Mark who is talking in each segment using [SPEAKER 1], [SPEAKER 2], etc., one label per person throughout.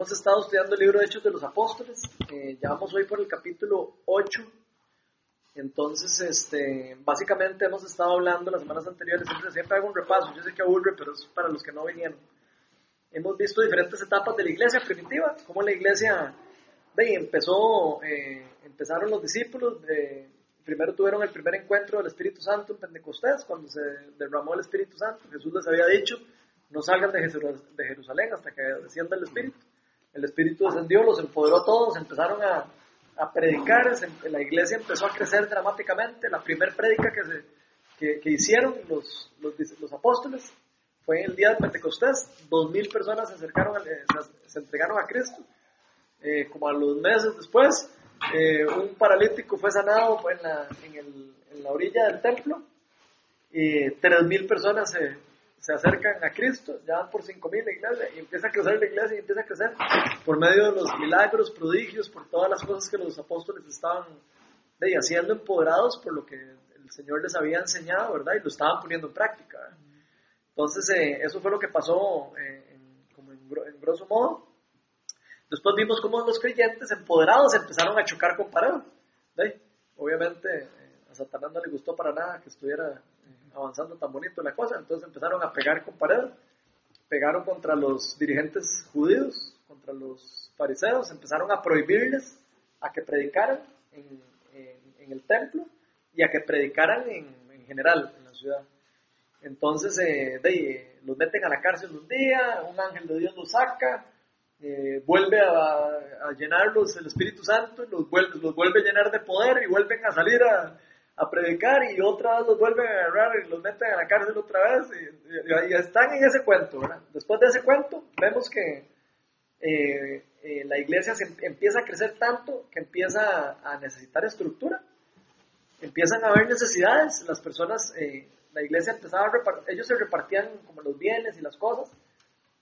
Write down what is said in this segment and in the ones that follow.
[SPEAKER 1] Hemos estado estudiando el libro de Hechos de los Apóstoles, eh, ya vamos hoy por el capítulo 8. Entonces, este, básicamente hemos estado hablando las semanas anteriores, siempre, hago un repaso, yo sé que aburre, pero es para los que no vinieron. Hemos visto diferentes etapas de la iglesia primitiva, cómo la iglesia empezó, eh, empezaron los discípulos, de, primero tuvieron el primer encuentro del Espíritu Santo en Pentecostés, cuando se derramó el Espíritu Santo, Jesús les había dicho, no salgan de Jerusalén hasta que descienda el Espíritu el Espíritu descendió, los empoderó a todos, empezaron a, predicar, la iglesia empezó a crecer dramáticamente, la primera prédica que, que, hicieron los, los, apóstoles fue el día de Pentecostés, dos mil personas se acercaron, se, entregaron a Cristo, eh, como a los meses después, eh, un paralítico fue sanado en la, en, en la orilla del templo, y tres mil personas se, se acercan a Cristo, ya van por 5.000 la iglesia, y empieza a crecer la iglesia y empieza a crecer por medio de los milagros, prodigios, por todas las cosas que los apóstoles estaban de, haciendo empoderados por lo que el Señor les había enseñado, ¿verdad? Y lo estaban poniendo en práctica. Entonces, eh, eso fue lo que pasó eh, en, como en, grosso modo. Después vimos cómo los creyentes empoderados empezaron a chocar con pared. Obviamente, eh, a Satanás no le gustó para nada que estuviera avanzando tan bonito la cosa, entonces empezaron a pegar con pared, pegaron contra los dirigentes judíos, contra los fariseos, empezaron a prohibirles a que predicaran en, el templo y a que predicaran en, general en la ciudad. Entonces eh, los meten a la cárcel un día, un ángel de Dios los saca, eh, vuelve a, a, llenarlos el Espíritu Santo, los vuelve, los vuelve a llenar de poder y vuelven a salir a, a predicar y otra vez los vuelven a agarrar y los meten a la cárcel otra vez y, están en ese cuento, ¿verdad? Después de ese cuento vemos que eh, eh, la iglesia se em, empieza a crecer tanto que empieza a necesitar estructura, empiezan a haber necesidades, las personas, eh, la iglesia empezaba a repartir, ellos se repartían como los bienes y las cosas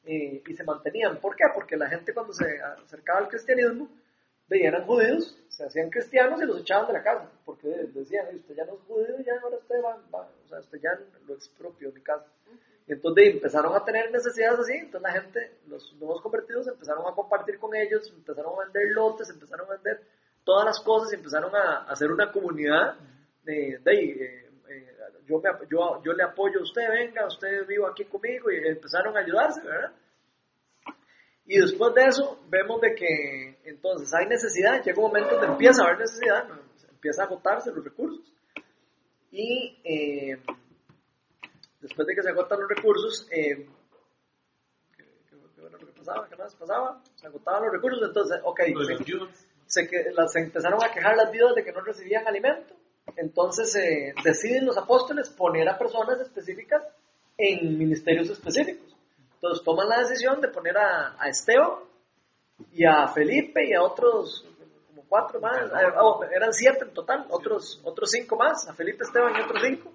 [SPEAKER 1] y se mantenían. ¿Por qué? Porque la gente cuando se acercaba al cristianismo, eran judíos se hacían cristianos y los echaban de la casa, porque decían, usted ya no es judío, ya ahora usted va, o sea, usted ya lo expropio mi casa. Y entonces empezaron a tener necesidades así, entonces la gente, los nuevos convertidos empezaron a compartir con ellos, empezaron a vender lotes, empezaron a vender todas las cosas y empezaron a, hacer una comunidad de, de eh, eh, yo, me, yo, yo le apoyo a usted, venga, usted viva aquí conmigo y empezaron a ayudarse, ¿verdad? Y después de eso, vemos de que entonces hay necesidad, llega un momento donde empieza a haber necesidad, empieza a agotarse los recursos. Y eh, después de que se agotan los recursos, eh, ¿qué, lo que pasaba? ¿Qué más pasaba? Se agotaban los recursos, entonces, ok, se, se, empezaron a quejar las viudas de que no recibían alimento. Entonces eh, deciden los apóstoles poner a personas específicas en ministerios específicos. Entonces toman la decisión de poner a, a Esteban y a Felipe y a otros, como cuatro más, eh, oh, eran siete en total, otros, otros cinco más, a Felipe, Esteban y otros cinco,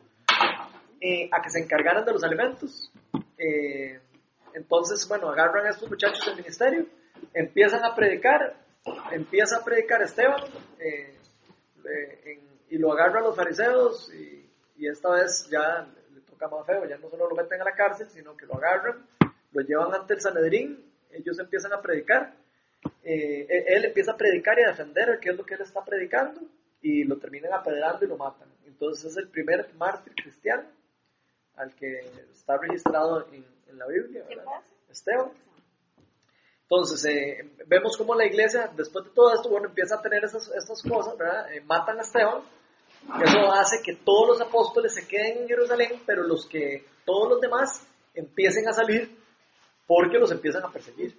[SPEAKER 1] eh, a que se encargaran de los alimentos. Eh, entonces, bueno, agarran a estos muchachos del ministerio, empiezan a predicar, empieza a predicar Esteban y lo agarran los fariseos y, y esta vez ya le toca más feo, ya no solo lo meten a la cárcel, sino que lo agarran lo llevan ante el Sanedrín, ellos empiezan a predicar, eh, e-, él empieza a predicar y a defender qué es lo que él está predicando y lo terminan apedrando y lo matan. Entonces es el primer mártir cristiano al que está registrado en, la Biblia, ¿verdad? Esteban. Entonces, eh, vemos cómo la iglesia, después de todo esto, bueno, empieza a tener esas, estas cosas, ¿verdad? Eh, matan a Esteban. Eso hace que todos los apóstoles se queden en Jerusalén, pero los que, todos los demás empiecen a salir porque los empiezan a perseguir.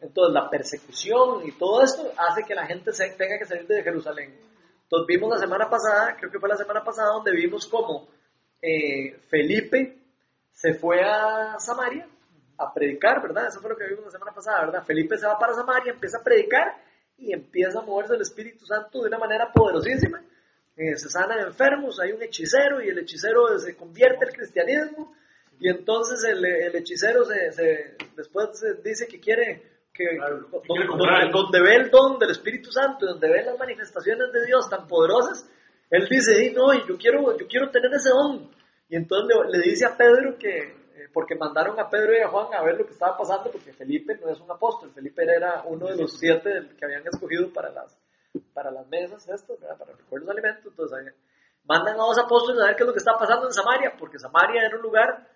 [SPEAKER 1] Entonces la persecución y todo esto hace que la gente se tenga que salir de Jerusalén. Entonces vimos la semana pasada, creo que fue la semana pasada, donde vimos cómo eh, Felipe se fue a Samaria a predicar, ¿verdad? Eso fue lo que vimos la semana pasada, ¿verdad? Felipe se va para Samaria, empieza a predicar y empieza a moverse el Espíritu Santo de una manera poderosísima. Eh, se sanan enfermos, hay un hechicero y el hechicero se convierte al cristianismo y entonces el, hechicero se, después dice que quiere que donde, ve el don del Espíritu Santo, donde ve las manifestaciones de Dios tan poderosas, él dice, no, yo quiero, yo quiero tener ese don. Y entonces le, dice a Pedro que, eh, porque mandaron a Pedro y a Juan a ver lo que estaba pasando, porque Felipe no es un apóstol, Felipe era uno de los siete que habían escogido para las, para las mesas estas, para recoger los alimentos, entonces mandan a dos apóstoles a ver qué es lo que está pasando en Samaria, porque Samaria era un lugar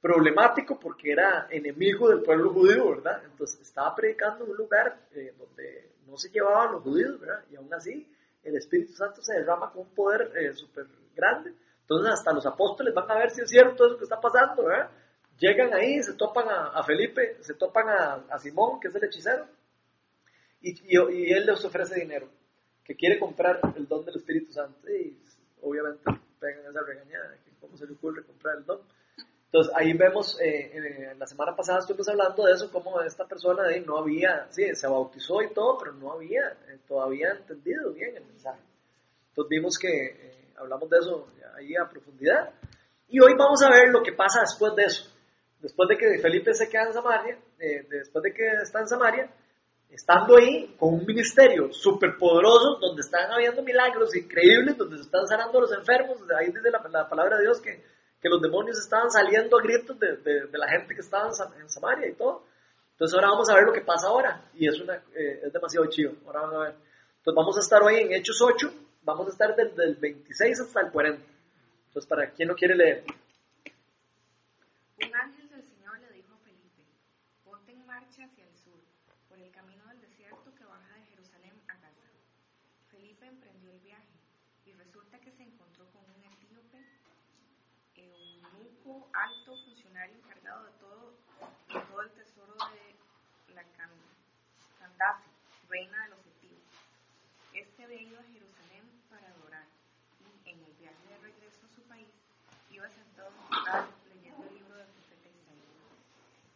[SPEAKER 1] problemático porque era enemigo del pueblo judío, ¿verdad? Entonces estaba predicando en un lugar eh, donde no se llevaban los judíos, ¿verdad? Y aún así el Espíritu Santo se derrama con un poder eh, súper grande. Entonces hasta los apóstoles van a ver si es cierto eso que está pasando, ¿verdad? Llegan ahí, se topan a, Felipe, se topan a, Simón, que es el hechicero, y, y, él les ofrece dinero, que quiere comprar el don del Espíritu Santo. Y obviamente pegan esa regañada, cómo se le ocurre comprar el don. Entonces ahí vemos, eh, eh, la semana pasada estuvimos hablando de eso, cómo esta persona de no había, sí, se bautizó y todo, pero no había eh, todavía entendido bien el mensaje. Entonces vimos que hablamos de eso ahí a profundidad. Y hoy vamos a ver lo que pasa después de eso. Después de que Felipe se queda en Samaria, después de que está en Samaria, estando ahí con un ministerio súper poderoso, donde están habiendo milagros increíbles, donde se están sanando los enfermos, ahí dice la, la palabra de Dios que que los demonios estaban saliendo a gritos de, de, la gente que estaba en, Samaria y todo. Entonces ahora vamos a ver lo que pasa ahora y es, una, eh, es demasiado chido. Ahora van a ver. Entonces vamos a estar hoy en Hechos 8, vamos a estar desde el 26 hasta el 40. Entonces para quien no quiere leer.
[SPEAKER 2] Un ángel del Señor le dijo a Felipe, ponte en marcha hacia el sur, por el camino del desierto que baja de Jerusalén a Gaza. Felipe emprendió el viaje y resulta que se encontró con un etíope eunuco alto funcionario encargado de todo, todo el tesoro de la Candace, reina de los. Este había ido a Jerusalén para adorar y en el viaje de regreso a su país iba sentado en leyendo el libro del profeta Isaías.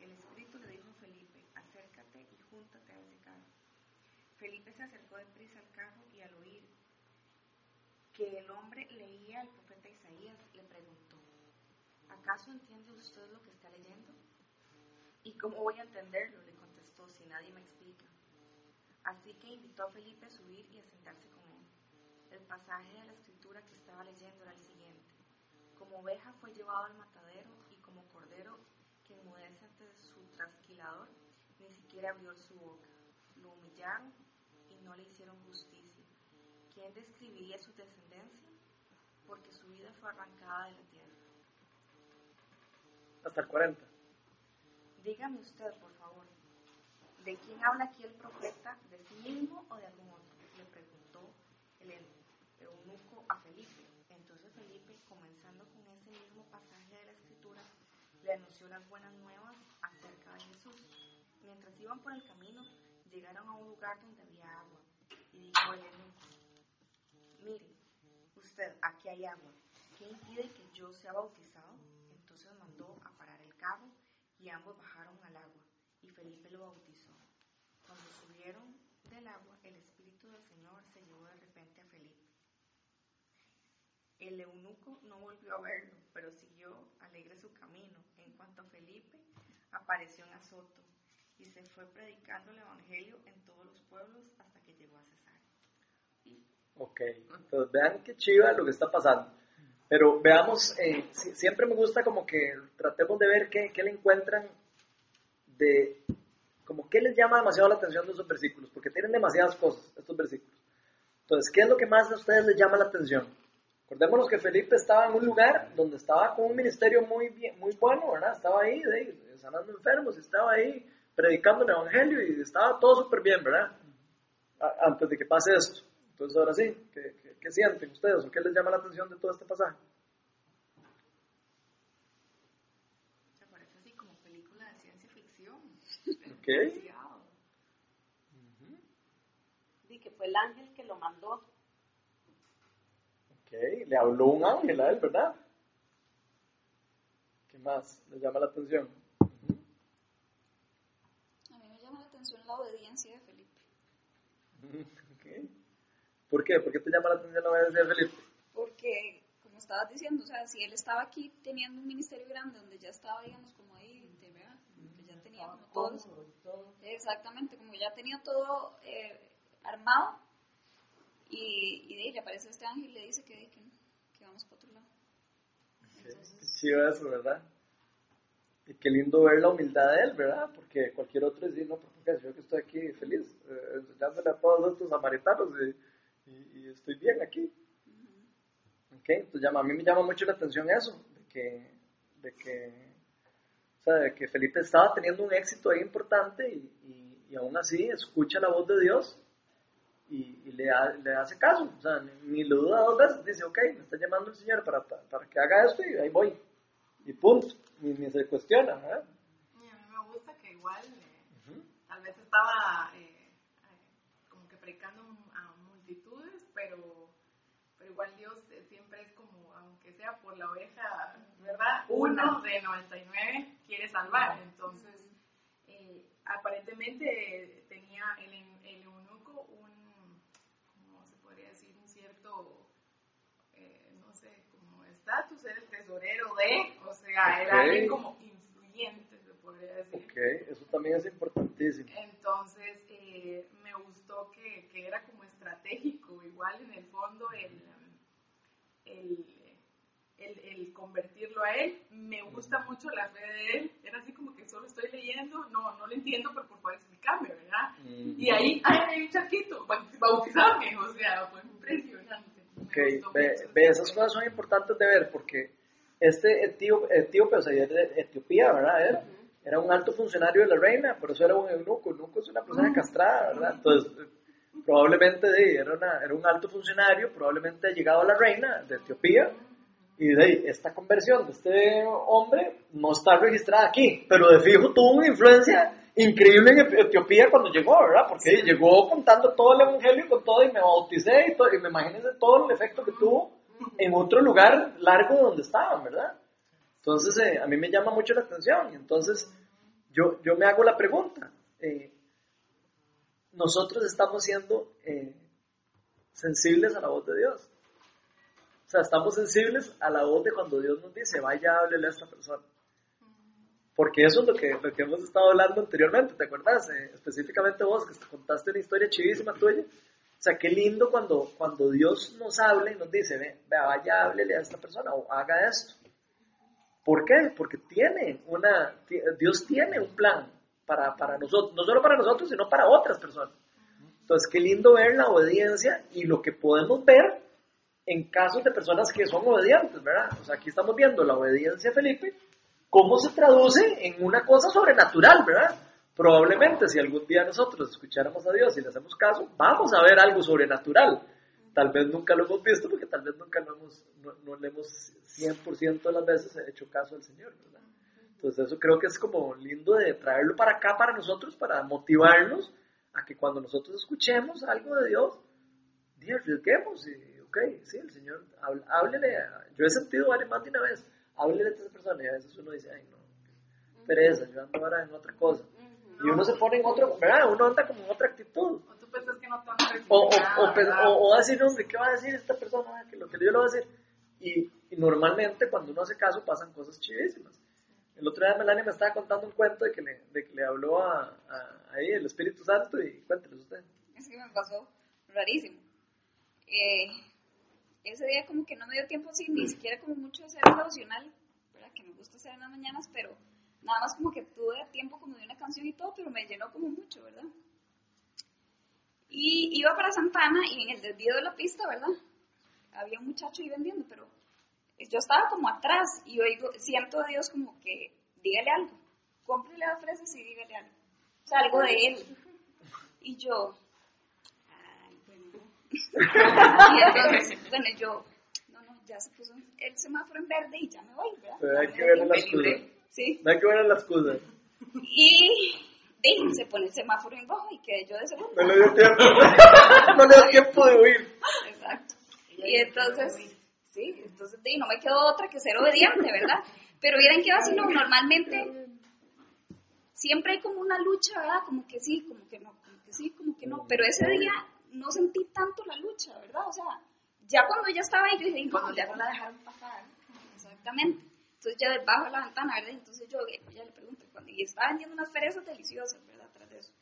[SPEAKER 2] El Espíritu le dijo a Felipe, acércate y júntate a ese carro. Felipe se acercó deprisa al carro y al oír que el hombre leía al profeta Isaías, le preguntó, ¿acaso entiende usted lo que está leyendo? ¿Y cómo voy a entenderlo? le contestó, si nadie me explica. Así que invitó a Felipe a subir y a sentarse con él. El pasaje de la escritura que estaba leyendo era el siguiente. Como oveja fue llevado al matadero y como cordero que enmudece ante su trasquilador, ni siquiera abrió su boca. Lo humillaron y no le hicieron justicia. ¿Quién describiría su descendencia? Porque su vida fue arrancada de la tierra
[SPEAKER 1] hasta el 40.
[SPEAKER 2] Dígame usted, por favor, ¿de quién habla aquí el profeta? ¿De sí mismo o de algún otro? Le preguntó el eunuco a Felipe. Entonces Felipe, comenzando con ese mismo pasaje de la escritura, le anunció las buenas nuevas acerca de Jesús. Mientras iban por el camino, llegaron a un lugar donde había agua. Y dijo el eunuco, mire, usted, aquí hay agua. ¿Qué impide que yo sea bautizado? Mandó a parar el carro y ambos bajaron al agua y Felipe lo bautizó. Cuando subieron del agua, el Espíritu del Señor se llevó de repente a Felipe. El eunuco no volvió a verlo, pero siguió alegre su camino. En cuanto a Felipe, apareció en Azoto y se fue predicando el Evangelio en todos los pueblos hasta que llegó a Cesar.
[SPEAKER 1] Ok, entonces vean qué chiva lo que está pasando. Pero veamos, eh, siempre me gusta como que tratemos de ver qué, qué, le encuentran de, como qué les llama demasiado la atención de esos versículos, porque tienen demasiadas cosas estos versículos. Entonces, ¿qué es lo que más a ustedes les llama la atención? Acordémonos que Felipe estaba en un lugar donde estaba con un ministerio muy, bien, muy bueno, ¿verdad? Estaba ahí, sanando enfermos, estaba ahí predicando el Evangelio y estaba todo súper bien, ¿verdad? antes de que pase esto. Entonces, ahora sí, ¿qué, qué, sienten ustedes o qué les llama la atención de todo este pasaje?
[SPEAKER 2] Se parece así como película de ciencia ficción.
[SPEAKER 1] Ok.
[SPEAKER 3] Sí, que fue el ángel que lo mandó.
[SPEAKER 1] Ok, le habló un ángel a él, ¿verdad? ¿Qué más les llama la atención?
[SPEAKER 4] A mí me llama la atención la obediencia de Felipe.
[SPEAKER 1] Okay. ¿Por qué? ¿Por qué te llama la atención la obediencia de Felipe?
[SPEAKER 4] Porque, como estabas diciendo, o sea, si él estaba aquí teniendo un ministerio grande donde ya estaba, digamos, como ahí, ¿verdad? que ya tenía como todos, exactamente, como ya tenía todo eh, armado, y, y de ahí le aparece este ángel y le dice que, que, que vamos para otro lado.
[SPEAKER 1] Entonces, sí, eso, ¿verdad? y qué lindo ver la humildad de él, ¿verdad? Porque cualquier otro dice, no, porque yo que estoy aquí feliz, eh, enseñándole a todos estos samaritanos y estoy bien aquí. ¿Ok? Entonces llama, a mí me llama mucho la atención eso, de que, de que, o sea, de que Felipe estaba teniendo un éxito ahí importante y, y, y aún así escucha la voz de Dios y, y le, ha- le hace caso, o sea, ni, lo duda dos veces, dice, ok, me está llamando el Señor para, para que haga esto y ahí voy, y punto, ni, se cuestiona, ¿verdad?
[SPEAKER 5] Y a mí me gusta que igual, eh,
[SPEAKER 1] Ujú.
[SPEAKER 5] tal vez estaba eh, eh, como que predicando a multitudes, pero, pero igual Dios eh, siempre es como, aunque sea por la oveja, ¿verdad? Uno de 99 quiere salvar. Entonces, eh, aparentemente tenía el, el eunuco un, ¿cómo se podría decir? Un cierto, eh, no sé, como estatus, era el tesorero de, o sea, era
[SPEAKER 1] Ok.
[SPEAKER 5] alguien como influyente, se podría decir.
[SPEAKER 1] Ok, eso también es importantísimo.
[SPEAKER 5] Entonces, eh, me gustó que, que era como estratégico, igual en el fondo, el, el, el, el convertirlo a él. Me gusta mucho la fe de él. Era así como que solo estoy leyendo, no, no lo entiendo, pero por favor explícame, ¿verdad?
[SPEAKER 1] Mm.
[SPEAKER 5] Y ahí, ay, hay un charquito, bautizarme, o sea, fue impresionante.
[SPEAKER 1] Ok, ve, esas cosas son importantes de ver porque este etío- etíope, o sea, de Etiopía, ¿verdad? Era, era un alto funcionario de la reina, por eso era un eunuco. Eunuco es una persona castrada, ¿verdad? Entonces, probablemente de, era, una- era un alto funcionario, probablemente ha llegado a la reina de Etiopía y de esta conversión de este hombre no está registrada aquí, pero de fijo tuvo una influencia increíble en Etiopía cuando llegó, ¿verdad? Porque llegó contando todo el evangelio con todo y me bauticé y, todo, y me imagínense todo el efecto que tuvo en otro lugar largo de donde estaban, ¿verdad? Entonces, eh, a mí me llama mucho la atención entonces yo, yo me hago la pregunta, eh, nosotros estamos siendo eh, sensibles a la voz de Dios. O sea, estamos sensibles a la voz de cuando Dios nos dice, vaya, háblele a esta persona. Porque eso es lo que, lo que hemos estado hablando anteriormente, ¿te acuerdas? Eh, específicamente vos, que te contaste una historia chivísima tuya. O sea, qué lindo cuando, cuando Dios nos habla y nos dice, ve, vaya, háblele a esta persona o haga esto. ¿Por qué? Porque tiene una, Dios tiene un plan para, para nosotros, no solo para nosotros, sino para otras personas. Entonces, qué lindo ver la obediencia y lo que podemos ver en casos de personas que son obedientes, ¿verdad? O sea, aquí estamos viendo la obediencia Felipe, cómo se traduce en una cosa sobrenatural, ¿verdad? Probablemente si algún día nosotros escucháramos a Dios y le hacemos caso, vamos a ver algo sobrenatural. Tal vez nunca lo hemos visto porque tal vez nunca lo hemos, no, no le hemos 100% de las veces hecho caso al Señor, ¿verdad? Entonces eso creo que es como lindo de traerlo para acá para nosotros, para motivarnos a que cuando nosotros escuchemos algo de Dios, y arriesguemos y, ok, sí, el Señor, háblele, yo he sentido varias más de una vez, háblele a esa persona y a veces uno dice, ay no, pereza, yo ando ahora en otra cosa. Y uno se pone en otro, ¿verdad? Uno anda como en otra actitud.
[SPEAKER 5] O tú pensás que no te van a
[SPEAKER 1] O, o, o, o- o decir, hombre, ¿qué va a decir esta persona? Que lo que yo le voy a decir. Y, y normalmente cuando uno hace caso pasan cosas chivísimas. El otro día Melania me estaba contando un cuento de que le, de que le habló a, a- ahí el Espíritu Santo y cuénteles usted.
[SPEAKER 4] Es que me pasó rarísimo. Eh, ese día como que no me dio tiempo así, ni siquiera como mucho de hacer devocional, ¿verdad? Que me gusta hacer en las mañanas, pero nada más como que tuve tiempo como de una canción y todo, pero me llenó como mucho, ¿verdad? Y iba para Santana y en el desvío de la pista, ¿verdad? Había un muchacho ahí vendiendo, pero yo estaba como atrás y oigo, siento a Dios como que dígale algo, cómprele las fresas y dígale algo. O sea, algo de él. Y yo, ay, bueno. y entonces, bueno, yo, no, no, ya se puso el semáforo en verde y ya me voy, ¿verdad?
[SPEAKER 1] Pero hay que
[SPEAKER 4] me
[SPEAKER 1] ver
[SPEAKER 4] dio
[SPEAKER 1] la
[SPEAKER 4] tiempo
[SPEAKER 1] excusa.
[SPEAKER 4] libre. Sí.
[SPEAKER 1] Hay que ver las cosas.
[SPEAKER 4] Y de, se pone el semáforo en rojo y quedé yo de segundo.
[SPEAKER 1] No le dio tiempo. no le dio tiempo de huir.
[SPEAKER 4] Exacto. Y entonces, sí, entonces de, no me quedó otra que ser obediente, ¿verdad? Pero miren que así no, normalmente siempre hay como una lucha, ¿verdad? Como que sí, como que no, como que sí, como que no. Pero ese día no sentí tanto la lucha, ¿verdad? O sea, ya cuando ya estaba ahí, yo dije, no, ya no la dejaron pasar. Exactamente. Entonces ya bajo la ventana, ¿verdad? Entonces yo ya le pregunto, cuando, y estaba vendiendo unas fresas deliciosas, ¿verdad? Tras de eso.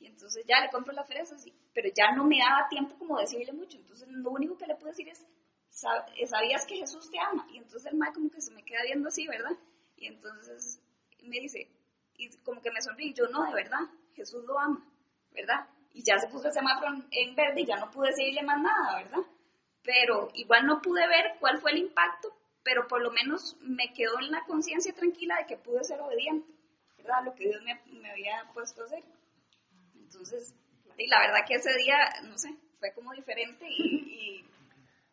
[SPEAKER 4] Y entonces ya le compro las fresas, y- pero ya no me daba tiempo como decirle mucho. Entonces lo único que le puedo decir es, "Sab- eh, ¿sabías que Jesús te ama? Y entonces el mal como que se me queda viendo así, ¿verdad? Y entonces me dice, y como que me sonríe, yo no, de verdad, Jesús lo ama, ¿verdad? Y ya se puso el semáforo en- verde y ya no pude seguirle más nada, ¿verdad? Pero igual no pude ver cuál fue el impacto, pero por lo menos me quedó en la conciencia tranquila de que pude ser obediente, ¿verdad? Lo que Dios me, había puesto a hacer. Entonces, y la verdad que ese día, no sé, fue como diferente y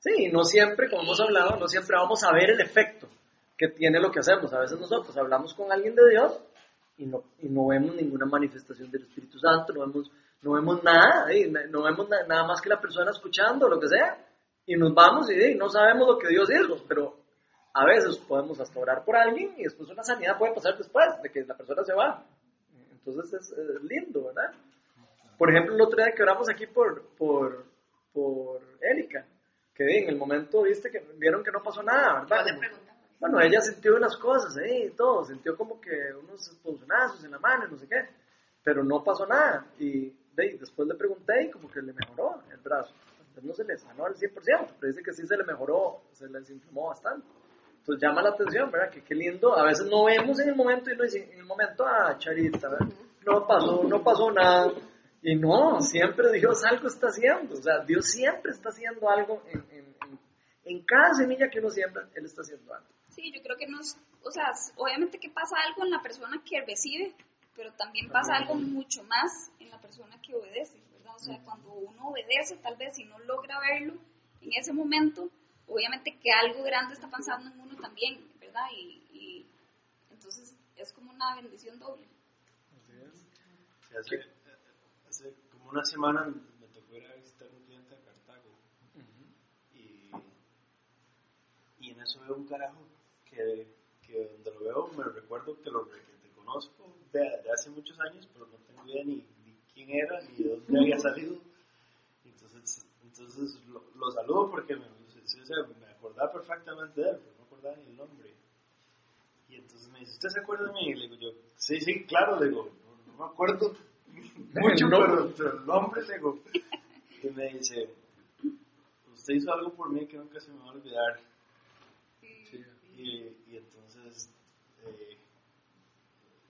[SPEAKER 1] Sí, no siempre, como hemos hablado, no siempre vamos a ver el efecto que tiene lo que hacemos. A veces nosotros hablamos con alguien de Dios y no, y no vemos ninguna manifestación del Espíritu Santo, no vemos, no vemos nada, no vemos na- nada más que la persona escuchando, lo que sea, y nos vamos y no sabemos lo que Dios hizo, pero a veces podemos hasta orar por alguien y después una sanidad puede pasar después de que la persona se va. Entonces es, es lindo, ¿verdad? Por ejemplo, el otro día que oramos aquí por, por, por Erika, que en el momento, viste, que vieron que no pasó nada, ¿verdad? Como- bueno, ella sintió unas cosas, ¿eh? Y todo, sintió como que unos punzonazos en la mano, y no sé qué, pero no pasó nada. Y de ahí, después le pregunté y como que le mejoró el brazo. Entonces no se le sanó al 100%, pero dice que sí se le mejoró, se le desinflamó bastante. Entonces llama la atención, ¿verdad? Que qué lindo. A veces no vemos en el momento y no dice, en el momento, ah, Charita. No pasó, no pasó nada. Y no, siempre Dios algo está haciendo. O sea, Dios siempre está haciendo algo en, en, en, en cada semilla que uno siembra, Él está haciendo algo.
[SPEAKER 4] Sí, yo creo que nos, o sea, obviamente que pasa algo en la persona que recibe, pero también pasa algo mucho más en la persona que obedece, ¿verdad? O sea, cuando uno obedece, tal vez si no logra verlo en ese momento, obviamente que algo grande está pasando en uno también, ¿verdad? Y, y entonces es como una bendición doble.
[SPEAKER 6] Sí, hace, hace como una semana me tocó ir a visitar un cliente a Cartago y, y en eso veo un carajo que, que donde lo veo me recuerdo que lo que te conozco de, de hace muchos años, pero no tengo idea ni, ni quién era ni de dónde había salido. Entonces, entonces lo, lo saludo porque me, o sea, me acordaba perfectamente de él, pero no acordaba ni el nombre. Y entonces me dice, ¿usted se acuerda de mí? Y le digo yo, sí, sí, claro, le digo, no, no me acuerdo mucho,
[SPEAKER 1] No.
[SPEAKER 6] pero, pero el nombre, le digo. Y me dice, usted hizo algo por mí que nunca se me va a olvidar. Y, y entonces, eh,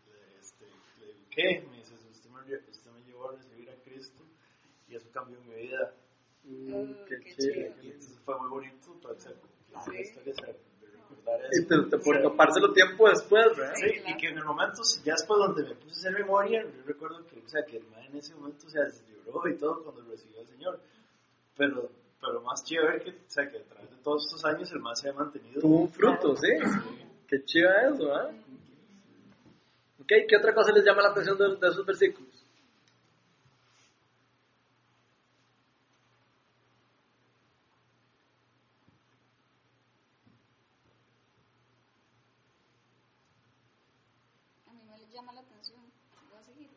[SPEAKER 6] le- este, le digo, ¿qué? Me dice, usted me, usted me llevó a recibir a Cristo y eso cambió mi vida.
[SPEAKER 1] Mm,
[SPEAKER 4] Oh,
[SPEAKER 1] qué
[SPEAKER 4] qué
[SPEAKER 1] chido.
[SPEAKER 6] entonces fue muy bonito, para la
[SPEAKER 4] Sí.
[SPEAKER 6] historia se- recordar
[SPEAKER 1] Y
[SPEAKER 6] eso.
[SPEAKER 1] te, te por topárselo tiempo después, ¿verdad?
[SPEAKER 6] Sí, y que en el momento, ya después donde me puse a hacer memoria, yo recuerdo que, o sea, que el man en ese momento, o se lloró y todo cuando recibió al Señor. Pero, pero más chido ver que, o sea, que a través de todos estos años el man se ha mantenido.
[SPEAKER 1] Tuvo un fruto, ¿sí? Qué chido eso, ¿ah? Ok, ¿qué otra cosa les llama la atención de, de esos versículos?
[SPEAKER 4] A mí me llama la atención. Voy a seguir.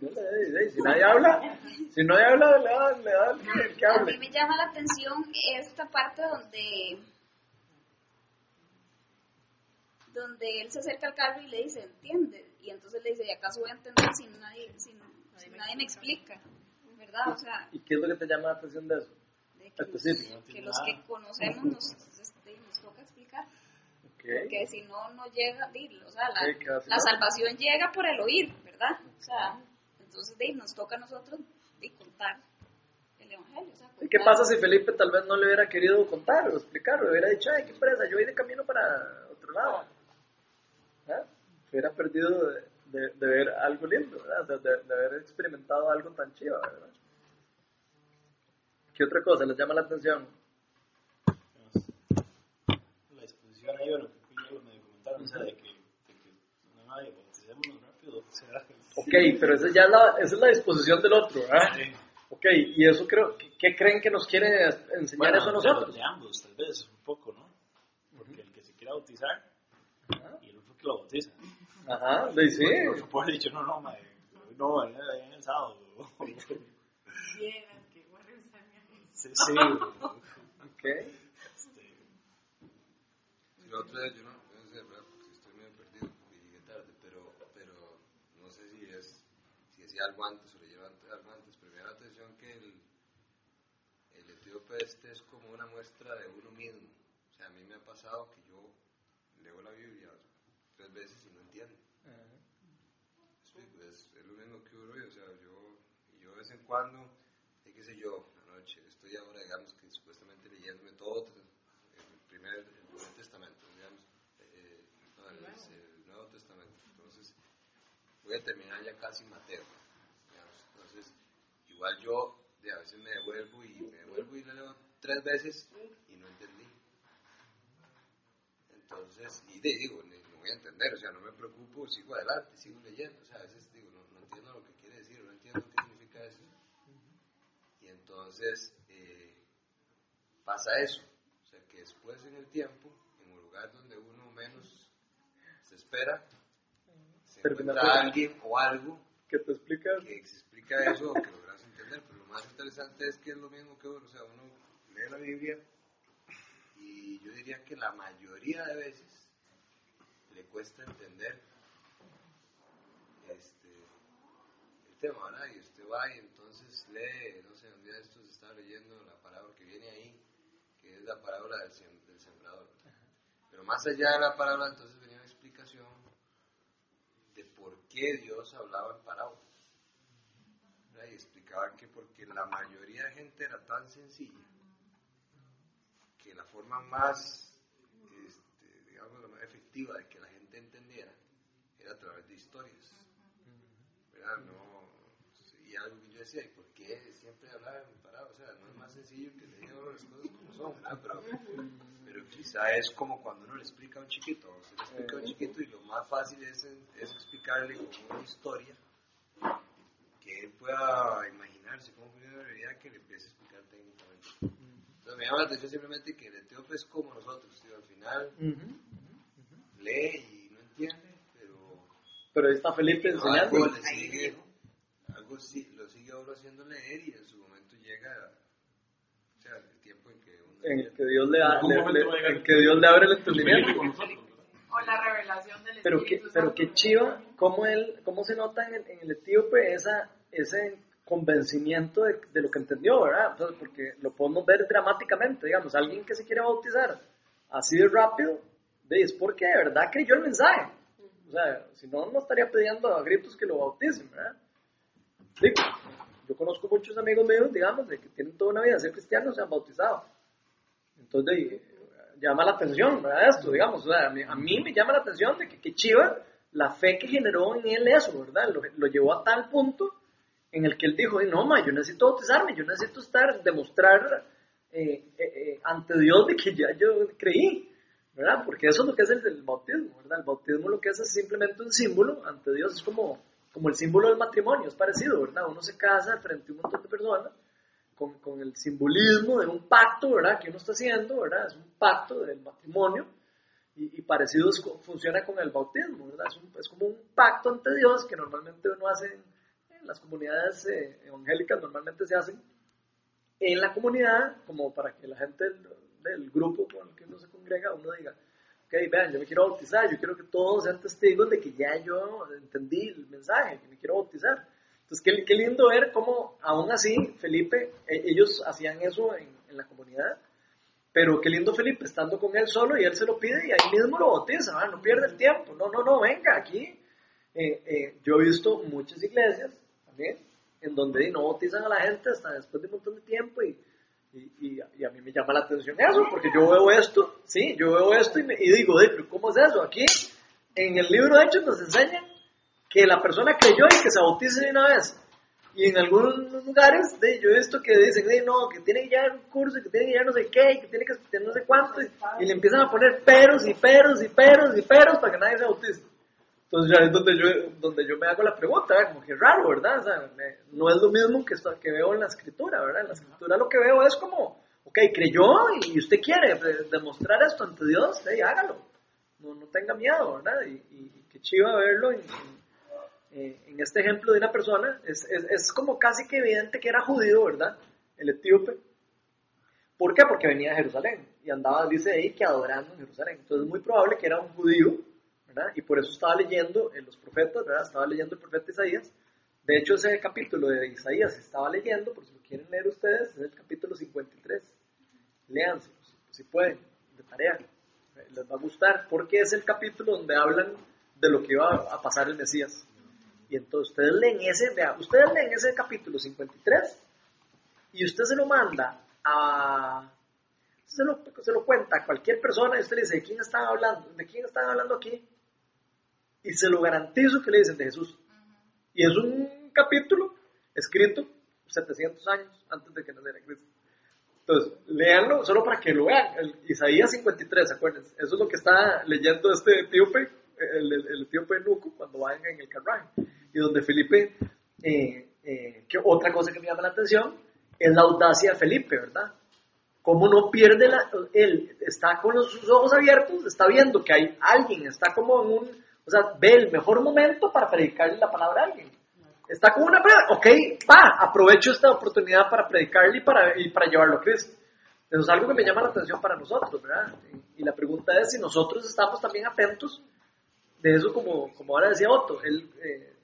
[SPEAKER 1] No le- le- Si nadie habla, si nadie habla, le da, le da el que
[SPEAKER 4] A mí
[SPEAKER 1] hable.
[SPEAKER 4] me llama la atención esta parte donde donde él se acerca al carro y le dice, ¿entiende? Y entonces le dice, ¿y acaso voy a entender si nadie, si, si nadie me explica? ¿Verdad? O sea,
[SPEAKER 1] ¿Y qué es lo que te llama la atención de eso?
[SPEAKER 4] de que, los,
[SPEAKER 1] Específico,
[SPEAKER 4] que los que conocemos nos, este, nos toca explicar.
[SPEAKER 1] Ok.
[SPEAKER 4] Porque si no, no llega, o sea, la,
[SPEAKER 1] así
[SPEAKER 4] la salvación llega por el oír, ¿verdad? O sea, entonces di, nos toca a nosotros di, contar el Evangelio. O sea,
[SPEAKER 1] ¿Y qué
[SPEAKER 4] contar-
[SPEAKER 1] pasa si Felipe tal vez no le hubiera querido contar o explicar? O hubiera dicho, ay, qué presa, yo voy de camino para otro lado. ¿Ah? Se hubiera perdido de, de- de ver algo lindo, ¿verdad? De, de- de haber experimentado algo tan chido, ¿verdad? ¿Qué otra cosa les llama la atención?
[SPEAKER 6] La disposición ahí, bueno, que me comentaron, o sea, de que, de que no, no, bauticémonos rápido, o sea,
[SPEAKER 1] Ok, pero esa, ya es la, esa es la disposición del otro, ¿verdad?
[SPEAKER 6] sí.
[SPEAKER 1] Ok, y eso creo, ¿qué, qué creen que nos quiere enseñar
[SPEAKER 6] Bueno,
[SPEAKER 1] eso a nosotros?
[SPEAKER 6] De ambos, tal vez, un poco, ¿no? Porque el que se quiera bautizar
[SPEAKER 1] Ajá.
[SPEAKER 6] y el otro que lo bautiza.
[SPEAKER 1] Ajá, de- sí.
[SPEAKER 6] Porque puede haber dicho, no, no, mae, no, en el, en el sábado.
[SPEAKER 5] Vieran que voy a revisar mi
[SPEAKER 6] sí, sí.
[SPEAKER 1] Ok.
[SPEAKER 6] Este,
[SPEAKER 7] Y la otra vez, yo no, yo no sé, ¿verdad? Porque estoy medio perdido y llegué tarde, pero, pero no sé si es, algo antes o le lleva algo antes, pero me da la atención que el, el etíope este es como una muestra de uno mismo. O sea, a mí me ha pasado que yo leo la Biblia tres veces y no entiendo. explico, es, es lo mismo que uno, o sea, yo, yo de vez en cuando, eh, qué sé yo, anoche, estoy ahora, digamos, que supuestamente leyéndome todo el primer, el primer testamento, digamos, eh, no, el, el Nuevo Testamento, entonces voy a terminar ya casi Mateo, igual yo de, a veces me devuelvo y me devuelvo y le leo tres veces y no entendí. Entonces, y de- digo, no voy a entender, o sea, no me preocupo, sigo adelante, sigo leyendo, o sea, a veces digo, no, no entiendo lo que quiere decir, no entiendo qué significa eso. Y entonces eh, pasa eso, o sea, que después en el tiempo, en un lugar donde uno menos se espera, se encuentra alguien o algo
[SPEAKER 1] ¿Qué te explicas?
[SPEAKER 7] que explica eso que logras entender, pero lo más interesante es que es lo mismo que uno, o sea, uno lee la Biblia y yo diría que la mayoría de veces le cuesta entender este, el tema, ¿verdad? Y usted va y entonces lee, no sé, un día de estos estaba leyendo la parábola que viene ahí, que es la parábola del, sem- del sembrador. Pero más allá de la parábola, entonces venía una explicación de por qué Dios hablaba en parábolas. ¿verdad? Y explicaba que porque la mayoría de gente era tan sencilla que la forma más, este, digamos, la más efectiva de que la gente entendiera era a través de historias. ¿verdad? No, y algo que yo decía, ¿y por qué siempre hablar en parábolas? O sea, no es más sencillo que le diga a uno las cosas como son, ¿verdad? Pero, pero quizá es como cuando uno le explica a un chiquito, se le explica a un chiquito y lo más fácil es, es explicarle como una historia que él pueda imaginarse cómo funciona la realidad que le empiece a explicar técnicamente. Entonces me llama la atención simplemente que el etíope es como nosotros, tío, al final lee y no entiende, pero
[SPEAKER 1] Pero ahí está Felipe enseñando.
[SPEAKER 7] algo le sigue, algo sí, lo sigue a uno haciendo leer y en su momento llega, o sea, el tiempo en que uno
[SPEAKER 1] En el que Dios le, da- le- le- en que Dios le abre el entendimiento.
[SPEAKER 5] O la revelación del
[SPEAKER 1] Pero que,
[SPEAKER 5] Espíritu
[SPEAKER 1] pero
[SPEAKER 5] Santo.
[SPEAKER 1] que chiva, cómo, él, cómo se nota en el, en el etíope esa, ese convencimiento de, de lo que entendió, ¿verdad? Entonces, porque lo podemos ver dramáticamente, digamos, alguien que se quiere bautizar así de rápido, de, es porque de verdad creyó el mensaje. O sea, si no, no estaría pidiendo a gritos que lo bauticen, ¿verdad? Digo, yo conozco muchos amigos míos, digamos, de que tienen toda una vida de ser cristianos, se han bautizado. Entonces, eh, llama la atención, ¿verdad? Esto, digamos, o sea, a mí, a mí me llama la atención de que, que Chiva, la fe que generó en él eso, ¿verdad? Lo, lo llevó a tal punto en el que él dijo, "Ay, no, ma, yo necesito bautizarme, yo necesito estar, demostrar eh, eh, eh, ante Dios de que ya yo creí, ¿verdad? Porque eso es lo que es el, el bautismo, ¿verdad? El bautismo lo que es es simplemente un símbolo ante Dios, es como, como el símbolo del matrimonio, es parecido, ¿verdad? Uno se casa frente a un montón de personas con, con el simbolismo de un pacto, ¿verdad? Que uno está haciendo, ¿verdad? Es un pacto del matrimonio y, y parecido es funciona con el bautismo, ¿verdad? Es, un- es como un pacto ante Dios que normalmente uno hace las comunidades eh, evangélicas, normalmente se hacen en la comunidad, como para que la gente del, del grupo con el que uno se congrega, uno diga, ok, vean, yo me quiero bautizar, yo quiero que todos sean testigos de que ya yo entendí el mensaje, que me quiero bautizar. Entonces, qué, qué lindo ver cómo, aún así, Felipe, eh, ellos hacían eso en, en la comunidad, pero qué lindo Felipe, estando con él solo y él se lo pide y ahí mismo lo bautiza, ¿verdad? no pierde el tiempo, no, no, no, venga, aquí. Eh, eh, yo he visto muchas iglesias en donde no bautizan a la gente hasta después de un montón de tiempo y, y, y- a mí me llama la atención eso, porque yo veo esto, sí, yo veo esto y, me- y digo, "Ey, pero ¿cómo es eso? Aquí en el libro de Hechos nos enseñan que la persona creyó y que se bautice de una vez. Y en algunos lugares, de, yo he visto que dicen, "Ey, no, que tiene que llevar un curso, que tiene que llevar no sé qué, que tiene que tener no sé cuánto, y le empiezan a poner peros y peros y peros y peros para que nadie se bautice. Entonces ya es donde yo, donde yo me hago la pregunta, ¿verdad? como que raro, ¿verdad? O sea, me- no es lo mismo que, esto, que veo en la escritura, ¿verdad? En la escritura lo que veo es como, ok, creyó y usted quiere de- demostrar esto ante Dios, hey, hágalo. No, no tenga miedo, ¿verdad? Y, y, y qué chiva verlo en, en- en este ejemplo de una persona. Es, es, es como casi que evidente que era judío, ¿verdad? El etíope. ¿Por qué? Porque venía de Jerusalén y andaba, dice ahí, que adorando en Jerusalén. Entonces es muy probable que era un judío, Y por eso estaba leyendo en los profetas. Estaba leyendo el profeta Isaías. De hecho, ese capítulo de Isaías estaba leyendo, por si lo quieren leer ustedes, es el capítulo 53. Léanse, si, pueden, de tarea. Les va a gustar, porque es el capítulo donde hablan de lo que iba a pasar el Mesías. Y entonces ustedes leen ese, vea, ustedes leen ese capítulo 53 y usted se lo manda a, se lo, se lo cuenta a cualquier persona y usted le dice, ¿de quién están hablando? ¿De quién están hablando aquí? Y se lo garantizo que le dicen de Jesús. Y es un capítulo escrito 700 años antes de que naciera Cristo. Entonces, léanlo solo para que lo vean. El Isaías 53, acuérdense. Eso es lo que está leyendo este etíope, el, el, el etíope Nuco, cuando van en el carruaje. Y donde Felipe, eh, eh, que otra cosa que me llama la atención, es la audacia de Felipe, ¿verdad? Cómo no pierde la... Él está con los, sus ojos abiertos, está viendo que hay alguien, está como en un... O sea, ve el mejor momento para predicarle la palabra a alguien. Está como una prueba, ok, va, aprovecho esta oportunidad para predicarle y para, y para llevarlo a Cristo. Eso es algo que me llama la atención para nosotros, ¿verdad? Y, y la pregunta es si nosotros estamos también atentos de eso, como, como ahora decía Otto, él, eh,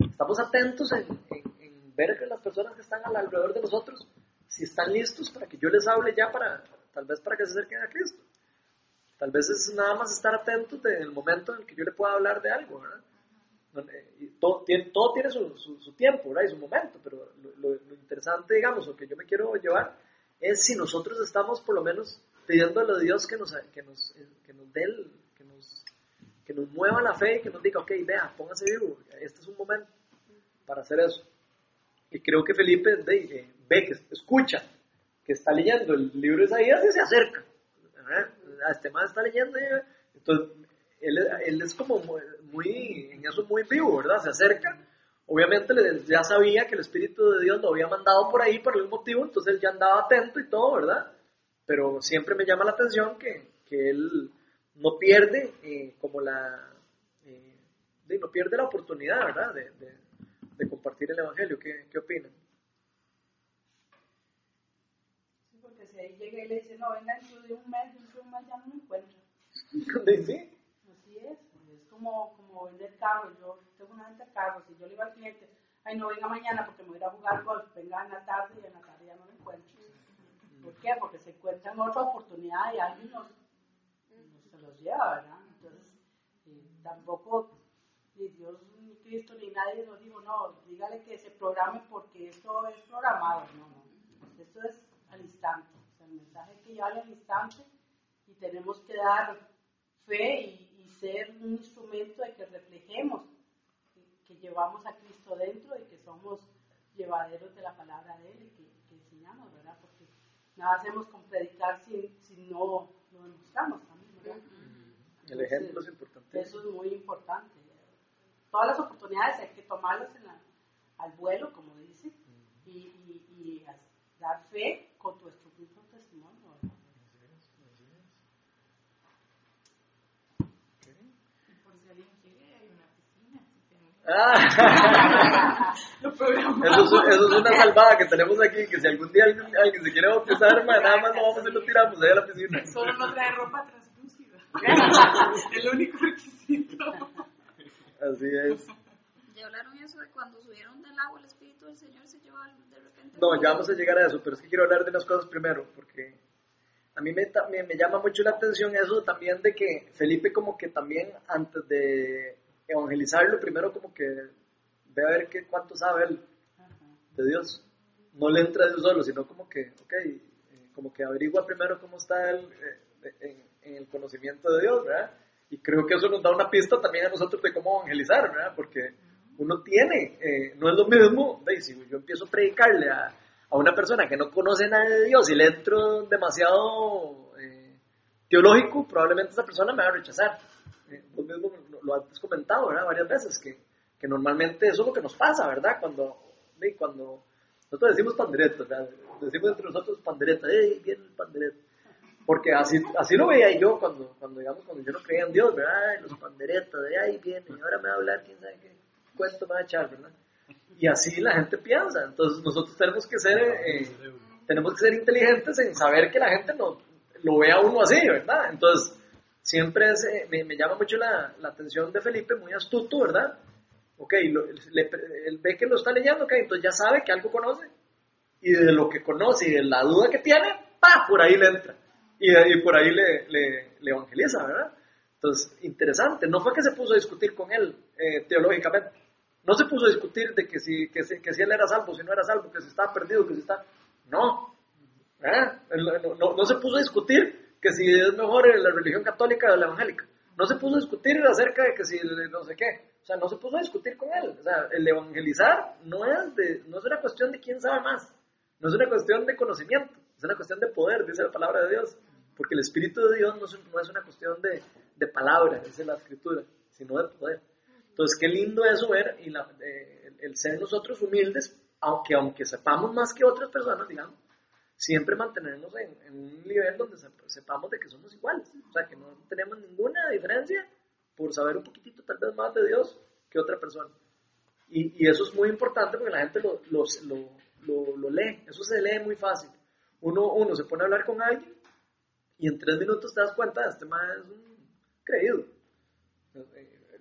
[SPEAKER 1] estamos atentos en, en, en, ver que las personas que están alrededor de nosotros, si están listos para que yo les hable ya para, tal vez para que se acerquen a Cristo. Tal vez es nada más estar atentos en el momento en el que yo le pueda hablar de algo, ¿verdad? Y todo, tiene, todo tiene su, su, su, tiempo ¿verdad? y su momento, pero lo, lo, lo, interesante, digamos, lo que yo me quiero llevar es si nosotros estamos por lo menos pidiéndole a Dios que nos, que nos, que nos dé, que, nos, que nos mueva la fe y que nos diga, ok, vea, póngase vivo, este es un momento para hacer eso. Y creo que Felipe de, eh, ve, que escucha, que está leyendo el libro de Isaías y se acerca. ¿verdad? Este man está leyendo, entonces él, es como muy, en eso muy vivo, ¿verdad? Se acerca. Obviamente ya sabía que el Espíritu de Dios lo había mandado por ahí por algún motivo, entonces él ya andaba atento y todo, ¿verdad? Pero siempre me llama la atención que, que él no pierde eh, como la... Eh, no pierde la oportunidad, ¿verdad? De compartir el Evangelio. ¿Qué, qué opinan?
[SPEAKER 8] Si ahí llega y le dice, no, venga dentro de un mes, dentro de un mes ya no me encuentro.
[SPEAKER 1] ¿Sí?
[SPEAKER 8] Así es, es como, como vender carros. Yo tengo una venta de carros y yo le digo al cliente, ay, no venga mañana porque me voy a ir a jugar golf, venga en la tarde y en la tarde ya no lo encuentro. ¿Por qué? Porque se encuentran otra oportunidad y alguien nos, nos se los lleva, ¿verdad? Entonces, eh, tampoco ni Dios, ni Cristo, ni nadie nos dijo, no, dígale que se programe porque esto es programado. No, no. Esto es al instante. El mensaje que llevarlo al instante y tenemos que dar fe y, y ser un instrumento de que reflejemos que, que, llevamos a Cristo dentro y que somos llevaderos de la palabra de Él y que, que enseñamos, ¿verdad? Porque nada hacemos con predicar si, si no lo demostramos también, ¿verdad?
[SPEAKER 1] El ejemplo es importante.
[SPEAKER 8] Eso es muy importante. Todas las oportunidades hay que tomarlas en la, al vuelo, como dice, y, y, y dar fe con tu mismo
[SPEAKER 1] Ah. eso, es, eso, es, una salvada que tenemos aquí, que si algún día alguien, alguien se quiere bautizar, nada más lo vamos y lo tiramos ahí a la piscina.
[SPEAKER 5] Solo no trae ropa translúcida. El único requisito.
[SPEAKER 1] Así es.
[SPEAKER 4] ¿Ya hablaron eso de cuando subieron del agua el Espíritu del Señor se llevó de repente?
[SPEAKER 1] No, ya vamos a llegar a eso, pero es que quiero hablar de unas cosas primero, porque a mí me, me, me llama mucho la atención eso también de que Felipe como que también antes de evangelizarlo, primero como que ve a ver qué, cuánto sabe él de Dios. No le entra Dios solo, sino como que, ok, eh, como que averigua primero cómo está él eh, en, en, el conocimiento de Dios, ¿verdad? Y creo que eso nos da una pista también a nosotros de cómo evangelizar, ¿verdad? Porque uno tiene, eh, no es lo mismo, ¿veis? si yo empiezo a predicarle a, a, una persona que no conoce nada de Dios y le entro demasiado teológico, probablemente esa persona me va a rechazar. vos mismo lo has comentado, ¿verdad? Varias veces, que, que, normalmente eso es lo que nos pasa, ¿verdad? Cuando, cuando nosotros decimos pandereta, ¿verdad? Decimos entre nosotros pandereta, ¡eh, viene el pandereta! Porque así, así lo veía yo cuando, cuando, digamos, cuando yo no creía en Dios, ¿verdad? Ay, los panderetas, de ahí viene, y ahora me va a hablar, quién sabe qué cuento me va a echar, ¿verdad? Y así la gente piensa. Entonces nosotros tenemos que ser, eh, tenemos que ser inteligentes en saber que la gente no, lo ve a uno así, ¿verdad? Entonces, siempre es, eh, me, me, llama mucho la, la, atención de Felipe, muy astuto, ¿verdad? Ok, lo, le, él ve que lo está leyendo, ok, entonces ya sabe que algo conoce. Y de lo que conoce y de la duda que tiene, pa, por ahí le entra. Y, y por ahí le, le, le, evangeliza, ¿verdad? Entonces, interesante, no fue que se puso a discutir con él eh, teológicamente, no se puso a discutir de que si, que, si, que si él era salvo, si no era salvo, que si estaba perdido, que si está... No, ¿eh? no, no, no se puso a discutir que si es mejor la religión católica o la evangélica. No se puso a discutir acerca de que si no sé qué. O sea, no se puso a discutir con él. O sea, el evangelizar no es, de, no es una cuestión de quién sabe más. No es una cuestión de conocimiento. Es una cuestión de poder, dice la palabra de Dios. Porque el Espíritu de Dios no es, no es una cuestión de, de palabra, dice la Escritura, sino de poder. Entonces, qué lindo eso ver y la, eh, el, el ser nosotros humildes, aunque, aunque sepamos más que otras personas, digamos, siempre mantenernos en, en, un nivel donde sepamos de que somos iguales, o sea, que no tenemos ninguna diferencia por saber un poquitito tal vez más de Dios que otra persona. Y, y eso es muy importante porque la gente lo, lo, lo, lo, lee, eso se lee muy fácil. Uno, uno se pone a hablar con alguien y en tres minutos te das cuenta, este man es un creído.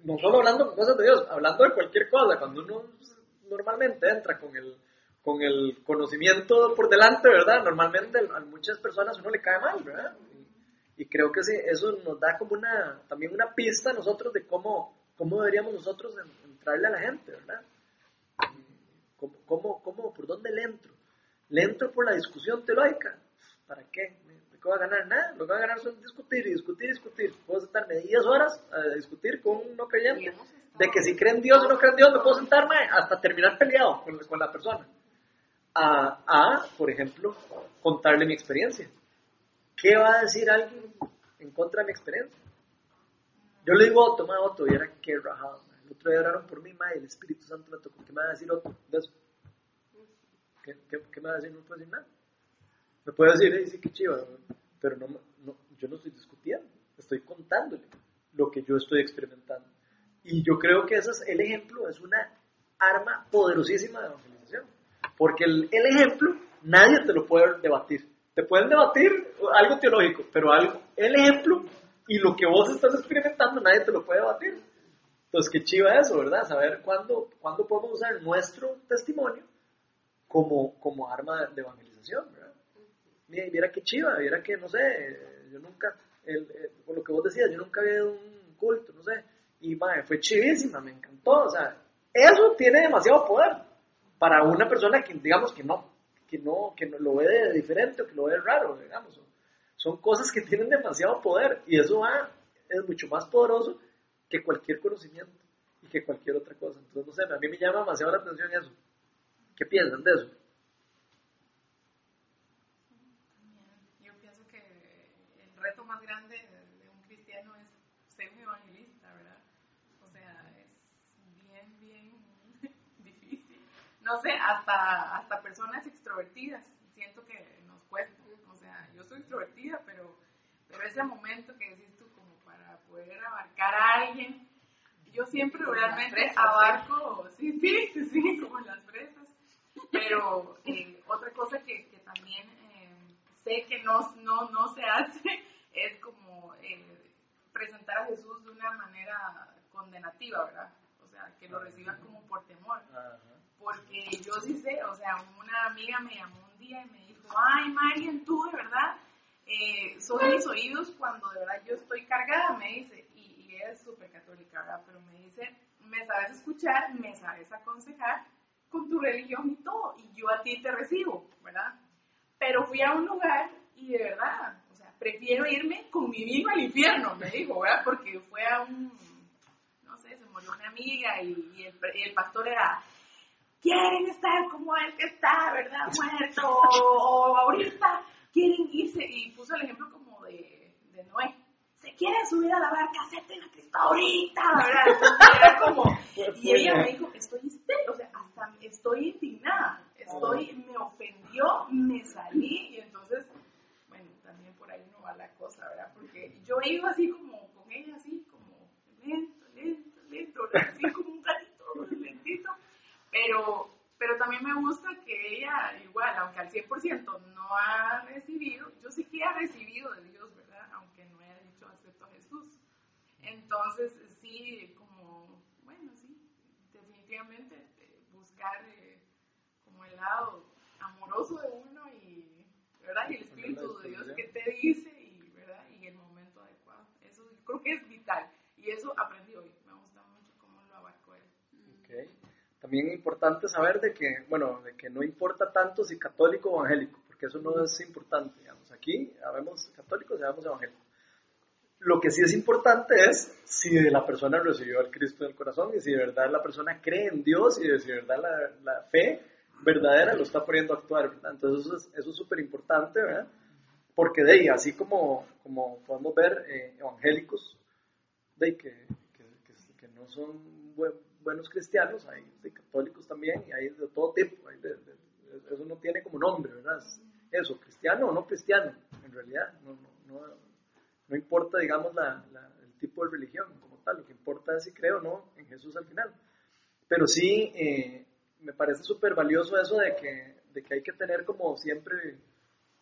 [SPEAKER 1] No solo hablando con cosas de Dios, hablando de cualquier cosa, cuando uno normalmente entra con el con el conocimiento por delante, ¿verdad? Normalmente a muchas personas uno le cae mal, ¿verdad? Y, creo que sí, eso nos da como una, también una pista a nosotros de cómo, cómo deberíamos nosotros entrarle a la gente, ¿verdad? ¿Cómo, cómo, cómo, por dónde le entro? ¿Le entro por la discusión teológica? ¿Para qué? ¿De qué va a ganar? Nada, lo que va a ganar son discutir y discutir y discutir. Puedo sentarme 10 horas a discutir con un no creyente de que si creen Dios o no creen Dios, me puedo sentarme hasta terminar peleado con, con la persona a, a, por ejemplo, contarle mi experiencia. ¿Qué va a decir alguien en contra de mi experiencia? Yo le digo Otto, ma, Otto, y era que rajado. El otro día oraron por mí, ma, y el Espíritu Santo me tocó. ¿Qué me va a decir Otto de eso? ¿Qué, qué, qué me va a decir? No puedo decir nada. Me puede decir, eh, sí, qué chiva, pero no, no, yo no estoy discutiendo, estoy contándole lo que yo estoy experimentando. Y yo creo que ese es el ejemplo, es una arma poderosísima de. Porque el, el, ejemplo nadie te lo puede debatir. Te pueden debatir algo teológico, pero algo, el ejemplo y lo que vos estás experimentando nadie te lo puede debatir. Entonces, qué chiva eso, ¿verdad? Saber cuándo, cuándo podemos usar nuestro testimonio como, como arma de evangelización, ¿verdad? Mira, mira qué chiva, mira que, no sé, yo nunca, el, el, por lo que vos decías, yo nunca había ido un culto, no sé, y madre, fue chivísima, me encantó, o sea, eso tiene demasiado poder para una persona que digamos que no, que no, que no lo ve de diferente o que lo ve raro, digamos. Son cosas que tienen demasiado poder y eso va, es mucho más poderoso que cualquier conocimiento y que cualquier otra cosa. Entonces, no sé, a mí me llama demasiado la atención eso. ¿Qué piensan de eso?
[SPEAKER 5] Yo pienso que el reto más grande de un cristiano es ser un evangelista, ¿verdad? O sea, es bien, bien no sé, hasta, hasta personas extrovertidas, siento que nos cuesta. O sea, yo soy extrovertida, pero, pero ese momento que decís tú como para poder abarcar a alguien, yo siempre realmente fresas, abarco, sí, sí, sí, sí, como las fresas. Pero eh, otra cosa que, que también eh, sé que no, no, no se hace es como eh, presentar a Jesús de una manera condenativa, ¿verdad? O sea, que lo reciban como por temor. Ajá porque yo sí sé, o sea, una amiga me llamó un día y me dijo, ay, Marian, tú de verdad eh, son mis oídos cuando de verdad yo estoy cargada, me dice, y, ella es súper católica, ¿verdad? Pero me dice, me sabes escuchar, me sabes aconsejar con tu religión y todo, y yo a ti te recibo, ¿verdad? Pero fui a un lugar y de verdad, o sea, prefiero irme con mi vino al infierno, me dijo, ¿verdad? Porque fue a un, no sé, se murió una amiga y, el, el pastor era quieren estar como el que está, ¿verdad? Muerto, o, ahorita quieren irse, y puso el ejemplo como de, de Noé. Se quieren subir a la barca, acepten a Cristo ahorita, ¿verdad? Entonces era como, y ella me dijo, estoy histérica, o sea, hasta estoy indignada, estoy, me ofendió, me salí, y entonces, bueno, también por ahí no va la cosa, ¿verdad? Porque yo iba así como con ella, así como lento, lento, lento, así como un gatito lentito, pero, pero también me gusta que ella, igual, aunque al 100% no ha recibido, yo sí que ha recibido de Dios, ¿verdad? Aunque no haya dicho acepto a Jesús. Entonces, sí, como, bueno, sí, definitivamente eh, buscar eh, como el lado amoroso de uno y, ¿verdad? Y el Espíritu de Dios que te dice y, ¿verdad? Y el momento adecuado. Eso creo que es vital
[SPEAKER 1] también es importante saber de que, bueno, de que no importa tanto si católico o evangélico, porque eso no es importante, digamos. Aquí habemos católicos y habemos evangélicos. Lo que sí es importante es si la persona recibió al Cristo en el corazón y si de verdad la persona cree en Dios y si de verdad la, la fe verdadera lo está poniendo a actuar, ¿verdad? Entonces eso es eso es súper importante, ¿verdad? Porque de ahí, así como, como podemos ver eh, evangélicos de ahí, que, que, que- que no son buen- buenos cristianos, hay de católicos también y hay de todo tipo, hay de- de- eso no tiene como nombre, ¿verdad? Es Eso, cristiano o no cristiano, en realidad, no, no, no, no importa, digamos, la, la- el tipo de religión como tal, lo que importa es si creo o no en Jesús al final. Pero sí, eh, me parece súper valioso eso de que, de que hay que tener como siempre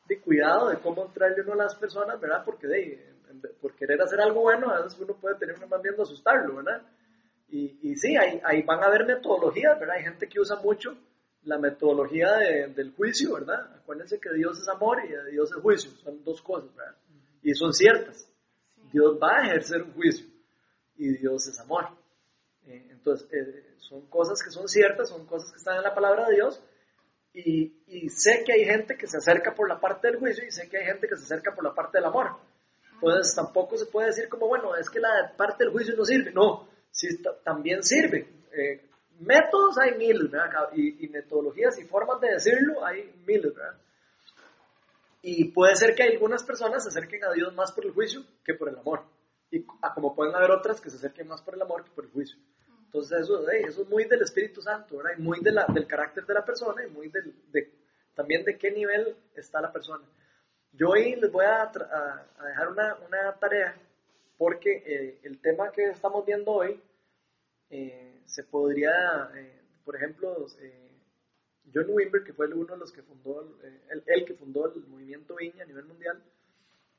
[SPEAKER 1] de cuidado de cómo entrarle uno a las personas, ¿verdad? Porque de, por querer hacer algo bueno, a veces uno puede tener una más bien de asustarlo, ¿verdad? Y, y sí, ahí, ahí van a haber metodologías, ¿verdad? Hay gente que usa mucho la metodología de- del juicio, ¿verdad? Acuérdense que Dios es amor y Dios es juicio, son dos cosas, ¿verdad? Y son ciertas. Dios va a ejercer un juicio y Dios es amor. Eh, entonces, eh, son cosas que son ciertas, son cosas que están en la palabra de Dios. Y, y sé que hay gente que se acerca por la parte del juicio y sé que hay gente que se acerca por la parte del amor. Entonces, tampoco se puede decir como, bueno, es que la parte del juicio no sirve. No, sí, ta- también sirve. Eh, métodos hay miles, ¿verdad? Y, y metodologías y formas de decirlo hay miles, ¿verdad? Y puede ser que algunas personas se acerquen a Dios más por el juicio que por el amor. Y a como pueden haber otras que se acerquen más por el amor que por el juicio. Entonces eso, eh, eso es muy del Espíritu Santo, ¿verdad? Y muy de la- del carácter de la persona y muy del, de, también de qué nivel está la persona. Yo hoy les voy a, a- a dejar una, una tarea porque eh, el tema que estamos viendo hoy eh, se podría, eh, por ejemplo, eh, John Wimber, que fue uno de los que fundó, eh, el, el que fundó el movimiento Viña a nivel mundial,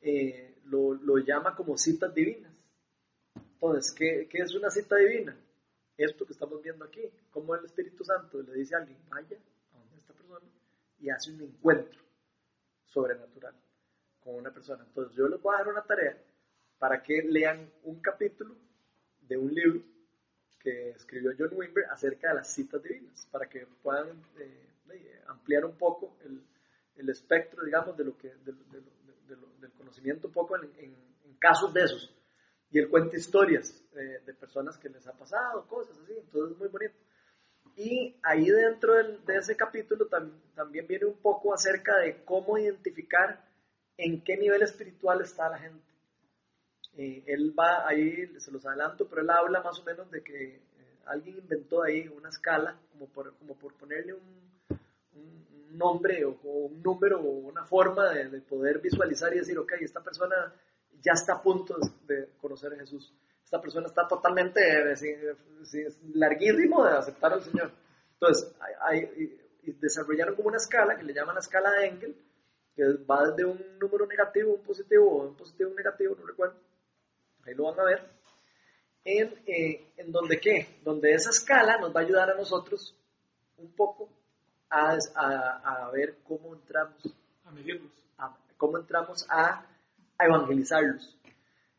[SPEAKER 1] eh, lo, lo llama como citas divinas. Entonces, ¿qué, qué es una cita divina? Esto que estamos viendo aquí, como el Espíritu Santo le dice a alguien, vaya a donde esta persona y hace un encuentro sobrenatural con una persona. Entonces, yo les voy a dar una tarea para que lean un capítulo de un libro que escribió John Wimber acerca de las citas divinas, para que puedan eh, eh, ampliar un poco el, el espectro, digamos, de lo que, de, de de lo- del conocimiento un poco en, en- en casos de esos. Y él cuenta historias eh, de personas que les ha pasado, cosas así, entonces es muy bonito. Y ahí dentro del- de ese capítulo tam- también viene un poco acerca de cómo identificar en qué nivel espiritual está la gente. Eh, él va ahí, se los adelanto, pero él habla más o menos de que eh, alguien inventó ahí una escala, como por, como por ponerle un, un- nombre o, o un número o una forma de, de poder visualizar y decir, ok, esta persona ya está a punto de, conocer a Jesús. Esta persona está totalmente eh, larguísimo de aceptar al Señor. Entonces, hay, desarrollaron como una escala que le llaman la escala de Engel, que va desde un número negativo, un positivo, o un positivo, un negativo, no recuerdo. Ahí lo van a ver. En, eh, en donde qué? Donde esa escala nos va a ayudar a nosotros un poco a, a- a ver cómo entramos
[SPEAKER 9] A medirlos.
[SPEAKER 1] a- cómo entramos a, a evangelizarlos.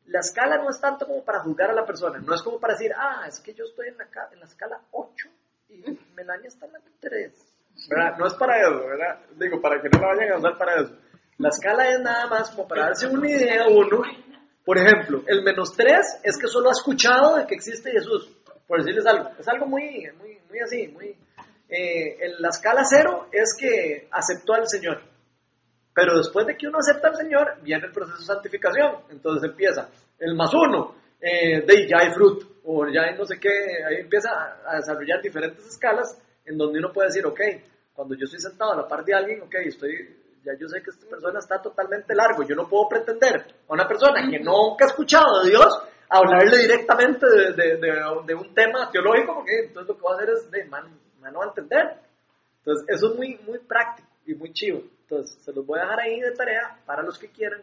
[SPEAKER 1] La escala no es tanto como para juzgar a la persona, no es como para decir, ah, es que yo estoy en la, en la escala 8 y Melania está en la 3. ¿Verdad? No es para eso, ¿verdad? Digo, para que no la vayan a usar para eso. La escala es nada más como para darse una idea uno. Por ejemplo, el menos 3 es que solo ha escuchado de que existe Jesús, por decirles algo. Es algo muy, muy, muy así, muy... eh, en la escala 0 es que aceptó al Señor. Pero después de que uno acepta al Señor, viene el proceso de santificación. Entonces empieza el más uno, eh, de ya hay fruto, o ya hay no sé qué, ahí empieza a desarrollar diferentes escalas en donde uno puede decir, ok, cuando yo estoy sentado a la par de alguien, ok, estoy, ya yo sé que esta persona está totalmente largo, yo no puedo pretender a una persona que nunca ha escuchado de Dios hablarle directamente de, de- de- de un tema teológico, porque entonces lo que va a hacer es, de, man, man no va a entender. Entonces, eso es muy, muy práctico y muy chivo. Entonces, se los voy a dejar ahí de tarea para los que quieran.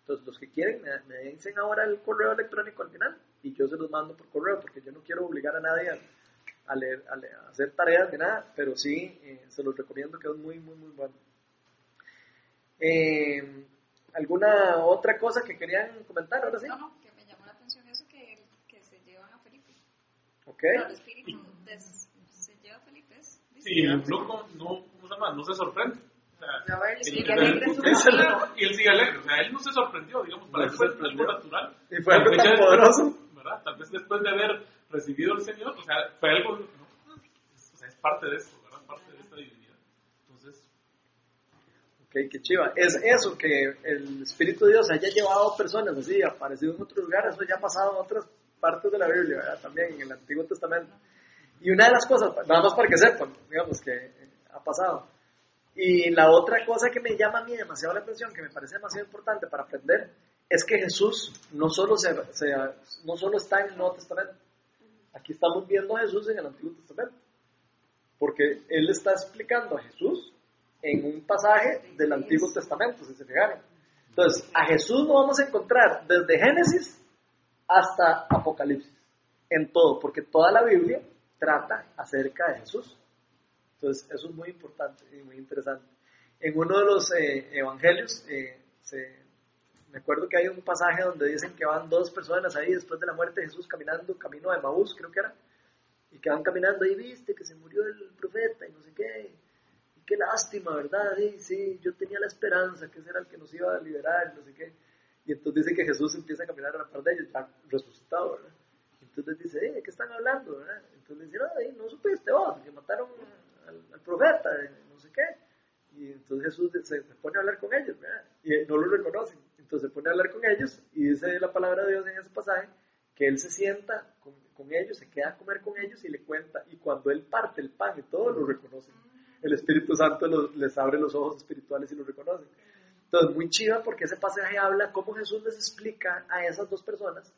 [SPEAKER 1] Entonces, los que quieren, me, me dicen ahora el correo electrónico al final y yo se los mando por correo porque yo no quiero obligar a nadie a, a leer, a, leer- a hacer tareas ni nada, pero sí eh, se los recomiendo que es muy, muy, muy bueno. Eh, ¿Alguna otra cosa que querían comentar ahora sí?
[SPEAKER 4] No, no, que me llamó la atención eso que, que se llevan a Felipe.
[SPEAKER 1] Ok.
[SPEAKER 4] Pero el espíritu des- se lleva a Felipe.
[SPEAKER 9] si el loco no, ¿cómo se llama? no se sorprende. O sea, el-
[SPEAKER 2] sigue alegre
[SPEAKER 9] es y él sigue alegre, o sea, él no se sorprendió, digamos, para
[SPEAKER 1] No
[SPEAKER 9] él
[SPEAKER 1] se
[SPEAKER 9] fue algo natural.
[SPEAKER 1] Y fue algo tan poderoso.
[SPEAKER 9] ¿verdad? Tal vez después de haber recibido el Señor, o sea, fue algo, ¿no? o sea, es parte de eso, ¿verdad? Parte de esta divinidad. Entonces,
[SPEAKER 1] Qué chiva. Es eso, que el Espíritu de Dios haya llevado personas así, aparecido en otros lugares, eso ya ha pasado en otras partes de la Biblia, ¿verdad? También en el Antiguo Testamento. Y una de las cosas, nada más para que sepan, digamos que ha pasado. Y la otra cosa que me llama a mí demasiado la atención, que me parece demasiado importante para aprender, es que Jesús no solo, se, se- no solo está en el Nuevo Testamento. Aquí estamos viendo a Jesús en el Antiguo Testamento. Porque Él está explicando a Jesús en un pasaje del Antiguo Testamento, si se fijaron. Entonces, a Jesús lo vamos a encontrar desde Génesis hasta Apocalipsis, en todo, porque toda la Biblia trata acerca de Jesús. Entonces, eso es muy importante y muy interesante. En uno de los eh, evangelios, eh, se- me acuerdo que hay un pasaje donde dicen que van dos personas ahí después de la muerte de Jesús caminando camino de Maús, creo que era, y que van caminando y viste que se murió el profeta y no sé qué, qué lástima, ¿verdad? Sí, sí, yo tenía la esperanza que ese era el que nos iba a liberar, no sé qué. Y entonces dice que Jesús empieza a caminar a la par de ellos, ya resucitado, ¿verdad? Y entonces dice, eh, ¿de qué están hablando, verdad? Entonces dice, no, eh, no supiste vos, que mataron al, al profeta, eh, no sé qué. Y entonces Jesús se, se pone a hablar con ellos, ¿verdad? Y eh, no lo reconocen. Entonces se pone a hablar con ellos y dice la palabra de Dios en ese pasaje que él se sienta con, con ellos, se queda a comer con ellos y le cuenta. Y cuando él parte el pan y todo, lo reconocen. El Espíritu Santo los- les abre los ojos espirituales y lo reconocen. Entonces, muy chiva porque ese pasaje habla cómo Jesús les explica a esas dos personas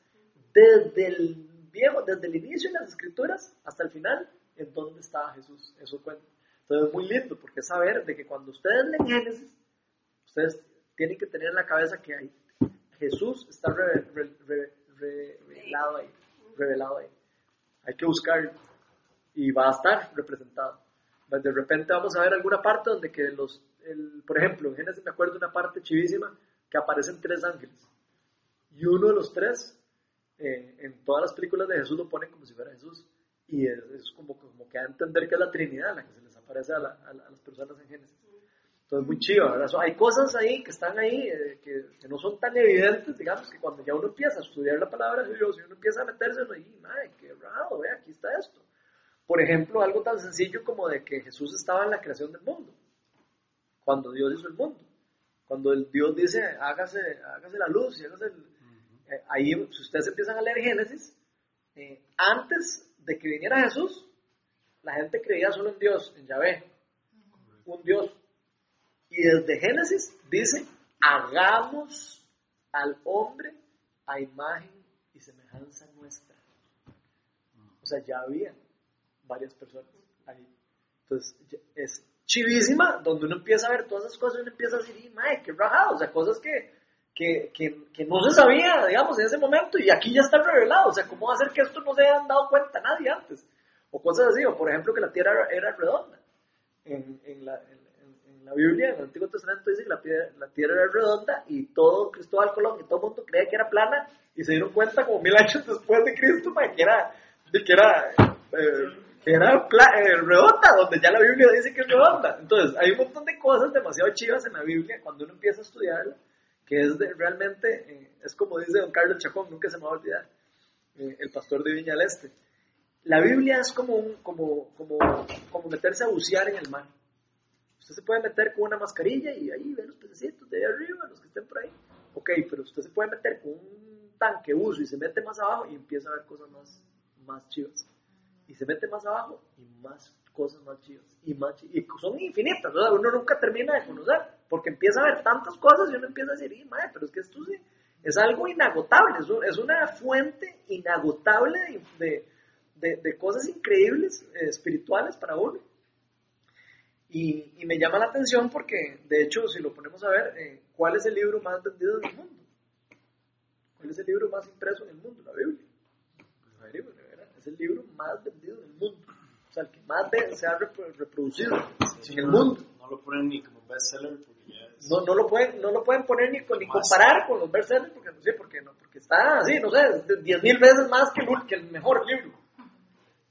[SPEAKER 1] desde el viejo, desde el inicio de las escrituras hasta el final, en dónde estaba Jesús. Eso cuenta. Entonces, es muy lindo porque es saber de que cuando ustedes leen Génesis, ustedes tienen que tener en la cabeza que hay Jesús está re- re- re- revelado ahí, revelado ahí. Hay que buscarlo y va a estar representado. De repente vamos a ver alguna parte donde que los, el- por ejemplo, en Génesis me acuerdo una parte chivísima que aparecen tres ángeles y uno de los tres eh, en todas las películas de Jesús lo ponen como si fuera Jesús y es, es como, como que a entender que es la Trinidad la que se les aparece a, la- a la- a las personas en Génesis. Entonces, muy chido, ¿verdad? So, hay cosas ahí que están ahí eh, que, no son tan evidentes, digamos, que cuando ya uno empieza a estudiar la palabra de Dios y uno empieza a meterse ahí, madre, qué raro, ve, aquí está esto. Por ejemplo, algo tan sencillo como de que Jesús estaba en la creación del mundo, cuando Dios hizo el mundo. Cuando el Dios dice, hágase, hágase la luz y hágase el... eh, ahí, si ustedes empiezan a leer Génesis, eh, antes de que viniera Jesús, la gente creía solo en Dios, en Yahvé, un Dios. Y desde Génesis dice, hagamos al hombre a imagen y semejanza nuestra. O sea, ya había varias personas ahí. Entonces, es chivísima, donde uno empieza a ver todas esas cosas y uno empieza a decir, "Y, mae, qué rajado, o sea, cosas que, que, que, que no se sabía, digamos, en ese momento, y aquí ya está revelado, o sea, ¿cómo va a ser que esto no se hayan dado cuenta nadie antes? O cosas así, o por ejemplo que la tierra era, redonda. En, en la, en, en- la Biblia, en el Antiguo Testamento dice que la, piedra- la tierra era redonda y todo Cristóbal Colón y todo el mundo creía que era plana y se dieron cuenta como mil años después de Cristo mae, que era, de que era, eh, era eh, redonda, donde ya la Biblia dice que es redonda. Entonces, hay un montón de cosas demasiado chivas en la Biblia cuando uno empieza a estudiarla, que es de, realmente, eh, es como dice don Carlos Chacón, nunca se me va a olvidar, eh, el pastor de Viña del Este. La Biblia es como, un, como, como, como meterse a bucear en el mar. Usted se puede meter con una mascarilla y ahí ve los pececitos de ahí arriba, los que estén por ahí. Ok, pero usted se puede meter con un tanque buzo y se mete más abajo y empieza a ver cosas más, más chivas. Y se mete más abajo y más cosas más chivas. Y, más y son infinitas, ¿verdad? Uno nunca termina de conocer, porque empieza a ver tantas cosas y uno empieza a decir, "Y, madre, pero es que esto sí, es algo inagotable, es, un- es una fuente inagotable de, de, de- de cosas increíbles eh, espirituales para uno. Y, y me llama la atención porque, de hecho, si lo ponemos a ver, eh, ¿cuál es el libro más vendido en el mundo? ¿Cuál es el libro más impreso en el mundo? La Biblia. ¿verdad? Es el libro más vendido en el mundo. O sea, el que más se ha repro- reproducido en el mundo.
[SPEAKER 6] No lo ponen ni como bestseller porque ya es.
[SPEAKER 1] No, no, lo pueden, no lo pueden poner ni, con- ni comparar con los bestsellers porque, sí, porque, no, porque está así, no sé, diez mil veces más que el, que el mejor libro.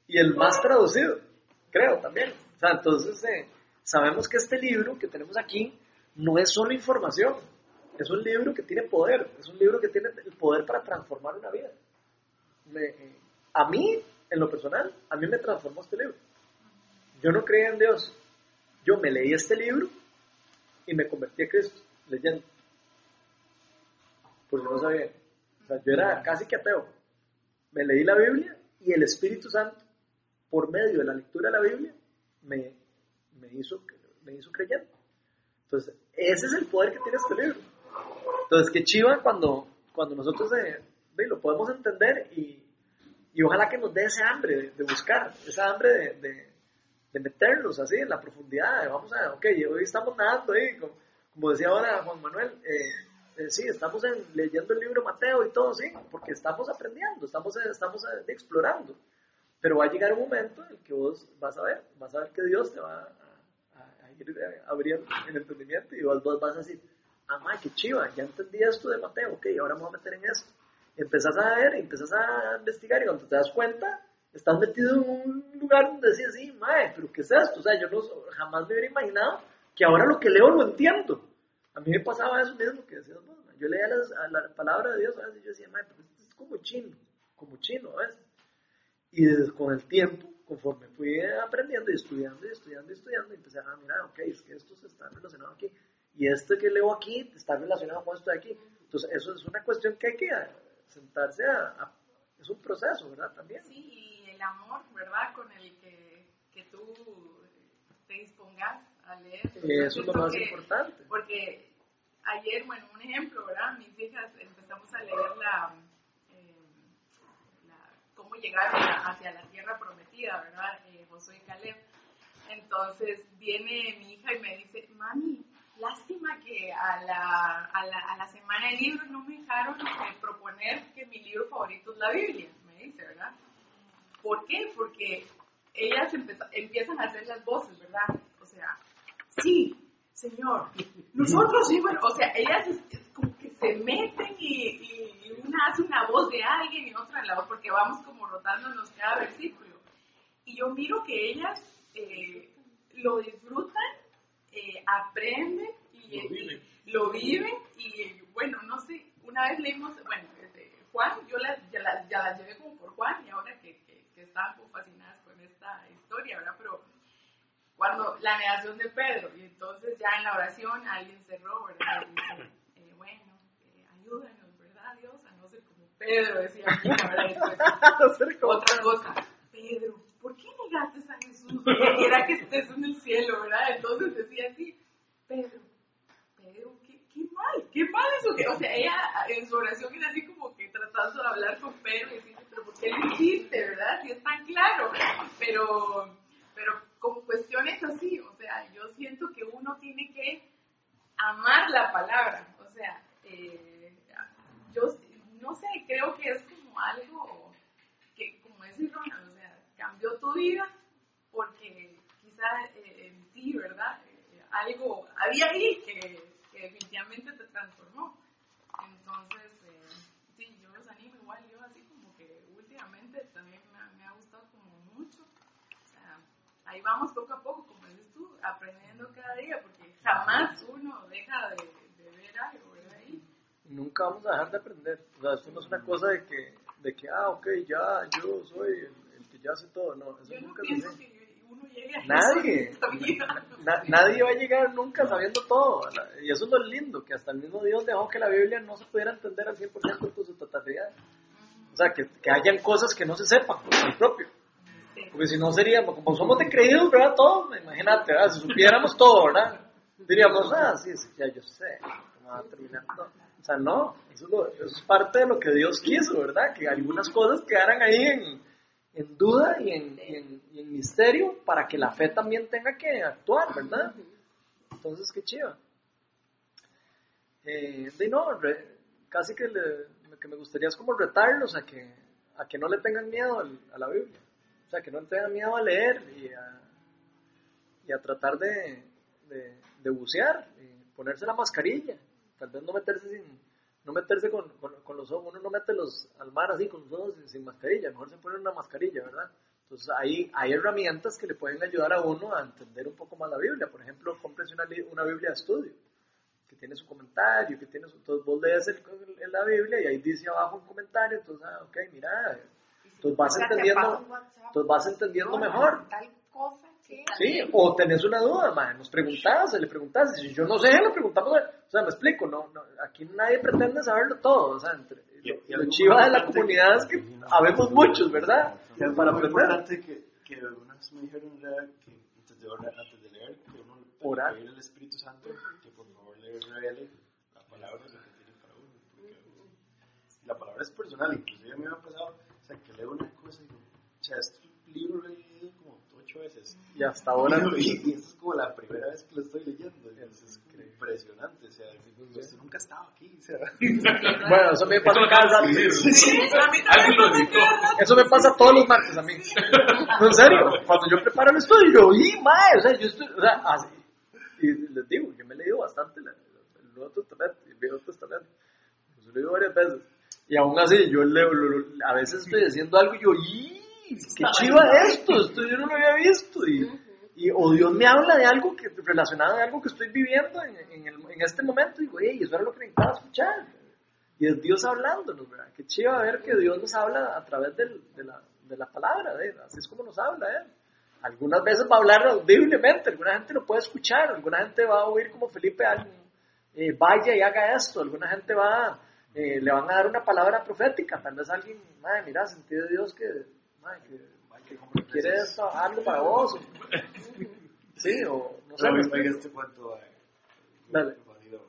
[SPEAKER 1] Y el más traducido, creo también. O sea, entonces eh, sabemos que este libro que tenemos aquí no es solo información, es un libro que tiene poder, es un libro que tiene el poder para transformar una vida. Me- eh, a mí, en lo personal, a mí me transformó este libro. Yo no creía en Dios. Yo me leí este libro y me convertí a Cristo, leyendo. Porque no sabía. O sea, yo era casi que ateo. Me leí la Biblia y el Espíritu Santo, por medio de la lectura de la Biblia, me, me, hizo, me hizo creyente. Entonces, ese es el poder que tiene este libro. Entonces, qué chiva cuando, cuando nosotros eh, lo podemos entender y, y ojalá que nos dé ese hambre de, de buscar, esa hambre de, de, de meternos así en la profundidad. Vamos a, ok, hoy estamos nadando ahí, como, como decía ahora Juan Manuel, eh, eh, sí, estamos en- leyendo el libro Mateo y todo, sí, porque estamos aprendiendo, estamos, eh, estamos eh, explorando. Pero va a llegar un momento en el que vos vas a ver, vas a ver que Dios te va a, a- a ir eh, abriendo el entendimiento y vos, vos vas a decir, ah, qué chiva, ya entendí esto de Mateo, ok, ahora me voy a meter en esto. Empezás a ver, empezás a investigar y cuando te das cuenta, estás metido en un lugar donde decís, sí, mae, pero ¿qué es esto? O sea, yo no, jamás me hubiera imaginado que ahora lo que leo lo entiendo. A mí me pasaba eso mismo que decías vos, yo leía las- a la palabra de Dios a veces y yo decía, mae, pero esto es como chino, como chino, ¿ves? Y desde- con el tiempo, conforme fui aprendiendo y estudiando y estudiando y estudiando, empecé a mirar, ok, es que esto se está relacionado aquí. Y este que leo aquí está relacionado con esto de aquí. Entonces, eso es una cuestión que hay que sentarse a... a- es un proceso, ¿verdad? También.
[SPEAKER 5] Sí, y el amor, ¿verdad? Con el que, que tú te dispongas a leer.
[SPEAKER 1] Eso es lo más
[SPEAKER 5] que-
[SPEAKER 1] importante.
[SPEAKER 5] Porque ayer, bueno, un ejemplo, ¿verdad? Mis hijas empezamos a leer la, eh, la- cómo llegar hacia la tierra prometida, ¿verdad? Eh, Josué y Caleb. Entonces viene mi hija y me dice, mami, lástima que a la, a la, a la semana de libros no me dejaron eh, proponer que mi libro favorito es la Biblia, me dice, ¿verdad? ¿Por qué? Porque ellas empiezan a hacer las voces, ¿verdad? O sea, sí, señor, nosotros sí, bueno, o sea, ellas como que se meten y, una hace una voz de alguien y otra la otra, porque vamos como rotándonos cada versículo. Y yo miro que ellas eh, lo disfrutan, eh, aprenden y
[SPEAKER 9] Lo viven.
[SPEAKER 5] y lo viven y bueno, no sé, una vez leímos, bueno, este, Juan, yo la- ya, la- ya las llevé como por Juan y ahora que, que, que estaban como fascinadas con esta historia, ¿verdad? Pero cuando la negación de Pedro, y entonces ya en la oración alguien cerró, ¿verdad? Y dice, eh, bueno, eh, ayúdanos, ¿verdad, Dios? A no ser como Pedro, decía ¿verdad? Después, otra cosa, Pedro, ¿por qué negaste a Jesús? Que era que estés en el cielo, ¿verdad? Entonces decía así, Pedro, Pedro, qué, mal, qué mal eso que, o sea, ella en su oración era así como que tratando de hablar con Pedro y decirle, pero ¿por qué lo hiciste, verdad? Si es tan claro, pero, pero como cuestiones así, o sea, yo siento que uno tiene que amar la palabra, o sea, eh, yo no sé, creo que es como algo que, como es Ronald, cambió tu vida porque quizá eh, en ti, ¿verdad? Eh, algo había ahí que, que definitivamente te transformó. Entonces, eh, sí, yo los animo igual, yo así como que últimamente también me, ha- me ha gustado como mucho. O sea, ahí vamos poco a poco, como dices tú, aprendiendo cada día, porque jamás uno deja de, de ver algo, ¿verdad? Ahí.
[SPEAKER 1] Nunca vamos a dejar de aprender. O sea, esto no es una cosa de que, de que ah, ok, ya, yo soy el, ya hace todo. No, eso
[SPEAKER 5] Yo no
[SPEAKER 1] nunca es
[SPEAKER 5] pienso que uno llegue a
[SPEAKER 1] Nadie.
[SPEAKER 5] eso vida.
[SPEAKER 1] Na- nadie va a llegar nunca sabiendo todo. Y eso es lo lindo, que hasta el mismo Dios dejó que la Biblia no se pudiera entender al 100% en su totalidad. O sea, que, que hayan cosas que no se sepan por el propio. Porque si no sería, como somos de creídos, ¿verdad? Todos, imagínate, ¿verdad? Si supiéramos todo, ¿verdad? Diríamos, ah, sí, sí, ya yo sé cómo va a terminar todo. O sea, no, eso es, lo- eso es parte de lo que Dios quiso, ¿verdad? Que algunas cosas quedaran ahí en, en duda y en, y en- misterio para que la fe también tenga que actuar, ¿verdad? Entonces, qué chido. Eh, de no, re- casi que le- lo que me gustaría es como retarlos a que, a que no le tengan miedo a la Biblia. O sea, que no le tengan miedo a leer y a, y a tratar de, de, de bucear, y ponerse la mascarilla. Tal vez no meterse sin, no meterse con, con, con los ojos, uno no mete los al mar así con los ojos sin, sin mascarilla, mejor se pone una mascarilla, ¿verdad? Entonces hay, hay herramientas que le pueden ayudar a uno a entender un poco más la Biblia. Por ejemplo, cómprese una, una Biblia de estudio, que tiene su comentario, que tiene su... Entonces vos lees el- el- la Biblia y ahí dice abajo un comentario, entonces, ah, ok, mira, entonces vas
[SPEAKER 5] te
[SPEAKER 1] entendiendo, entonces vas entendiendo mejor.
[SPEAKER 5] Tal cosa
[SPEAKER 1] Sí, o tenés una duda, man, nos preguntás, le preguntás, si yo no sé, le preguntamos, o sea, me explico, no, no, aquí nadie pretende saberlo todo, o sea, entre,
[SPEAKER 6] Y-
[SPEAKER 1] lo,
[SPEAKER 6] y
[SPEAKER 1] chiva de la comunidad es que
[SPEAKER 6] que-
[SPEAKER 1] habemos muchos, ¿verdad?
[SPEAKER 6] Que es
[SPEAKER 1] Para aprender.
[SPEAKER 6] importante que, que una vez me dijeron que antes de, orar, antes de leer, que uno
[SPEAKER 1] Orar.
[SPEAKER 6] para pedir al Espíritu Santo que por favor le revele la palabra lo que tiene para uno. Porque la palabra es personal, inclusive a mí me ha pasado, o sea, que leo una cosa y digo, o sea, este libro lo he leído como ocho veces.
[SPEAKER 1] Y hasta ahora,
[SPEAKER 6] Y, y es como la primera vez que lo estoy leyendo. es impresionante, o sea, digo, esto nunca estaba aquí. O sea,
[SPEAKER 1] bueno, eso me pasa cada
[SPEAKER 9] lo lo editó.
[SPEAKER 1] Eso me pasa todos los martes a mí. No, en serio, cuando yo preparo el estudio, yo, ¡y, mae! O sea, yo estoy, o sea, así. Y les digo, yo me he leído bastante la- el Nuevo Testamento y el Viejo Testamento. Los he leído varias veces. Y aún así, yo leo, lo- lo- a veces estoy haciendo algo y yo, ¡y! ¡Qué chiva esto! Esto yo no lo había visto. Y, y, o Dios me habla de algo que, relacionado a algo que estoy viviendo en, en, el- en este momento. Y digo, ¡ey! Eso era lo que necesitaba escuchar. Y es Dios hablándonos, ¿verdad? Qué chiva ver que Dios nos habla a través del- de, la, de la palabra, ¿eh? así es como nos habla Él. Algunas veces va a hablar audiblemente, alguna gente lo puede escuchar, alguna gente va a oír como Felipe, eh, vaya y haga esto, alguna gente va, eh, le van a dar una palabra profética, tal vez alguien, madre, mira, sentí de Dios que, madre, que, que como que quiere esto, algo para vos. sí, o no sé. Me
[SPEAKER 6] este cuento, mae.
[SPEAKER 1] Dale.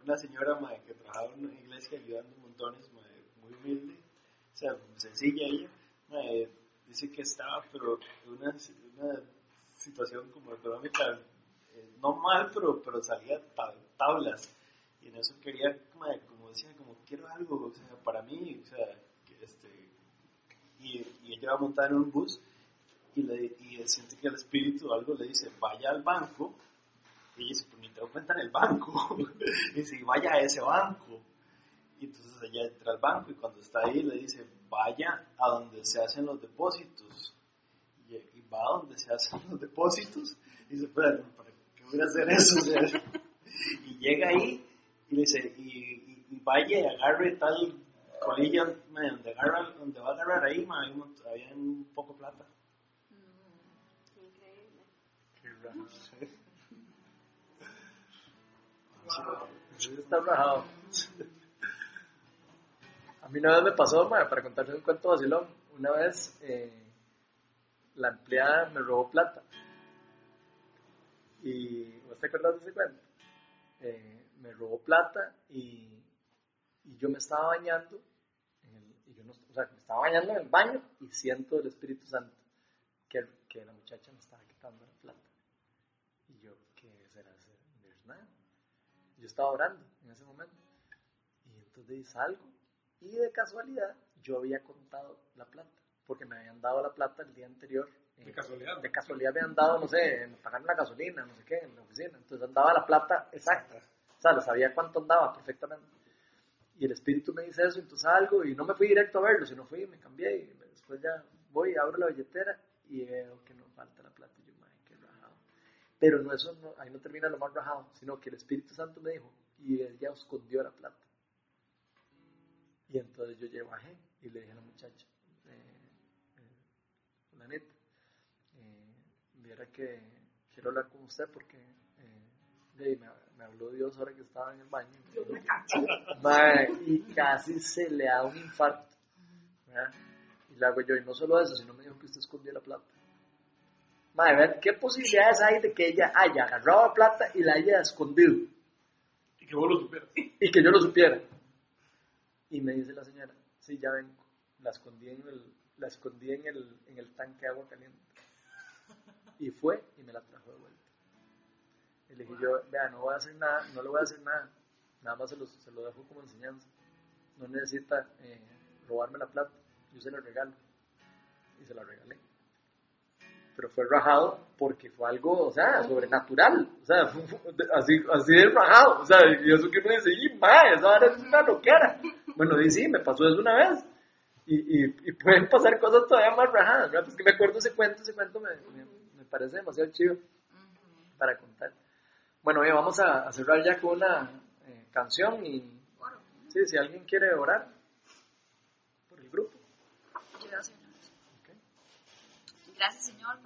[SPEAKER 6] Una señora mae, que trabajaba en una iglesia ayudando montones, mae, muy humilde, o sea, sencilla ella, mae, dice que estaba, pero en una, una situación como económica, eh, no mal, pero, pero salía ta- tablas. Y en eso quería, mae, como decía, como quiero algo, o sea, para mí, o sea, que este, y, y ella va montada en un bus y, le, y siente que el espíritu algo le dice, vaya al banco, y ella dice, pues ni tengo cuenta en el banco, y dice, vaya a ese banco, y entonces ella entra al banco y cuando está ahí le dice, vaya a donde se hacen los depósitos, y, y va a donde se hacen los depósitos, y dice, espera, ¿para qué voy a hacer eso? O y llega ahí y le dice, y, y- y vaya y agarre tal donde, agarra, donde va a agarrar ahí, ma, hay un, mont- había un poco de plata.
[SPEAKER 3] Increíble.
[SPEAKER 1] Sí, está rajado. A mí una vez me pasó, para contarles un cuento vacilón, una vez eh, la empleada me robó plata. Y, ¿vos te acuerdas de ese cuento? Eh, me robó plata y, y yo me estaba bañando, en el- y yo no- o sea, me estaba bañando en el baño y siento el Espíritu Santo que, que la muchacha me estaba quitando la plata. Y yo, ¿qué será nada. Yo estaba orando en ese momento. Y entonces salgo y de casualidad yo había contado la plata, porque me habían dado la plata el día anterior.
[SPEAKER 9] De casualidad.
[SPEAKER 1] De casualidad me habían dado, no sé, en pagar la gasolina, no sé qué, en la oficina. Entonces andaba la plata exacta. O sea, sabía cuánto andaba perfectamente. Y el espíritu me dice eso, entonces salgo y no me fui directo a verlo, sino fui, me cambié y después ya voy, abro la billetera y veo que no falta la plata. Y yo, madre, qué rajado. Pero no, eso no, ahí no termina lo más rajado, sino que el Espíritu Santo me dijo, y ella escondió la plata. Y entonces yo llegué, bajé y le dije a la muchacha, eh, eh, fulanita, eh, viera que quiero hablar con usted porque me, me habló Dios ahora que estaba en el baño. Y casi se le da un infarto. ¿verdad? Y le hago yo, y no solo eso, sino me dijo que usted escondió la plata. Madre, ¿qué posibilidades hay de que ella haya agarrado la plata y la haya escondido?
[SPEAKER 9] Y que vos lo supieras.
[SPEAKER 1] Y que yo lo supiera. Y me dice la señora, sí, ya vengo. La escondí en el, la escondí en el, en el tanque de agua caliente. Y fue y me la trajo de vuelta. Y le dije yo, vea, no voy a hacer nada, no le voy a hacer nada. Nada más se lo, se lo dejo como enseñanza. No necesita eh, robarme la plata. Yo se la regalo. Y se la regalé pero fue rajado porque fue algo, o sea, sobrenatural, o sea, así, así de rajado, o sea, y eso que me dice, y mae, esa ahora es una loquera. Bueno, y sí, me pasó eso una vez, Y, y, y pueden pasar cosas todavía más rajadas, ¿verdad? Pues que me acuerdo ese cuento, ese cuento me, me, me parece demasiado chido para contar. Bueno, oye, vamos a, cerrar ya con una eh, canción y sí, si alguien quiere orar por el grupo.
[SPEAKER 4] Gracias, Señor.
[SPEAKER 1] ok.
[SPEAKER 4] Gracias, Señor,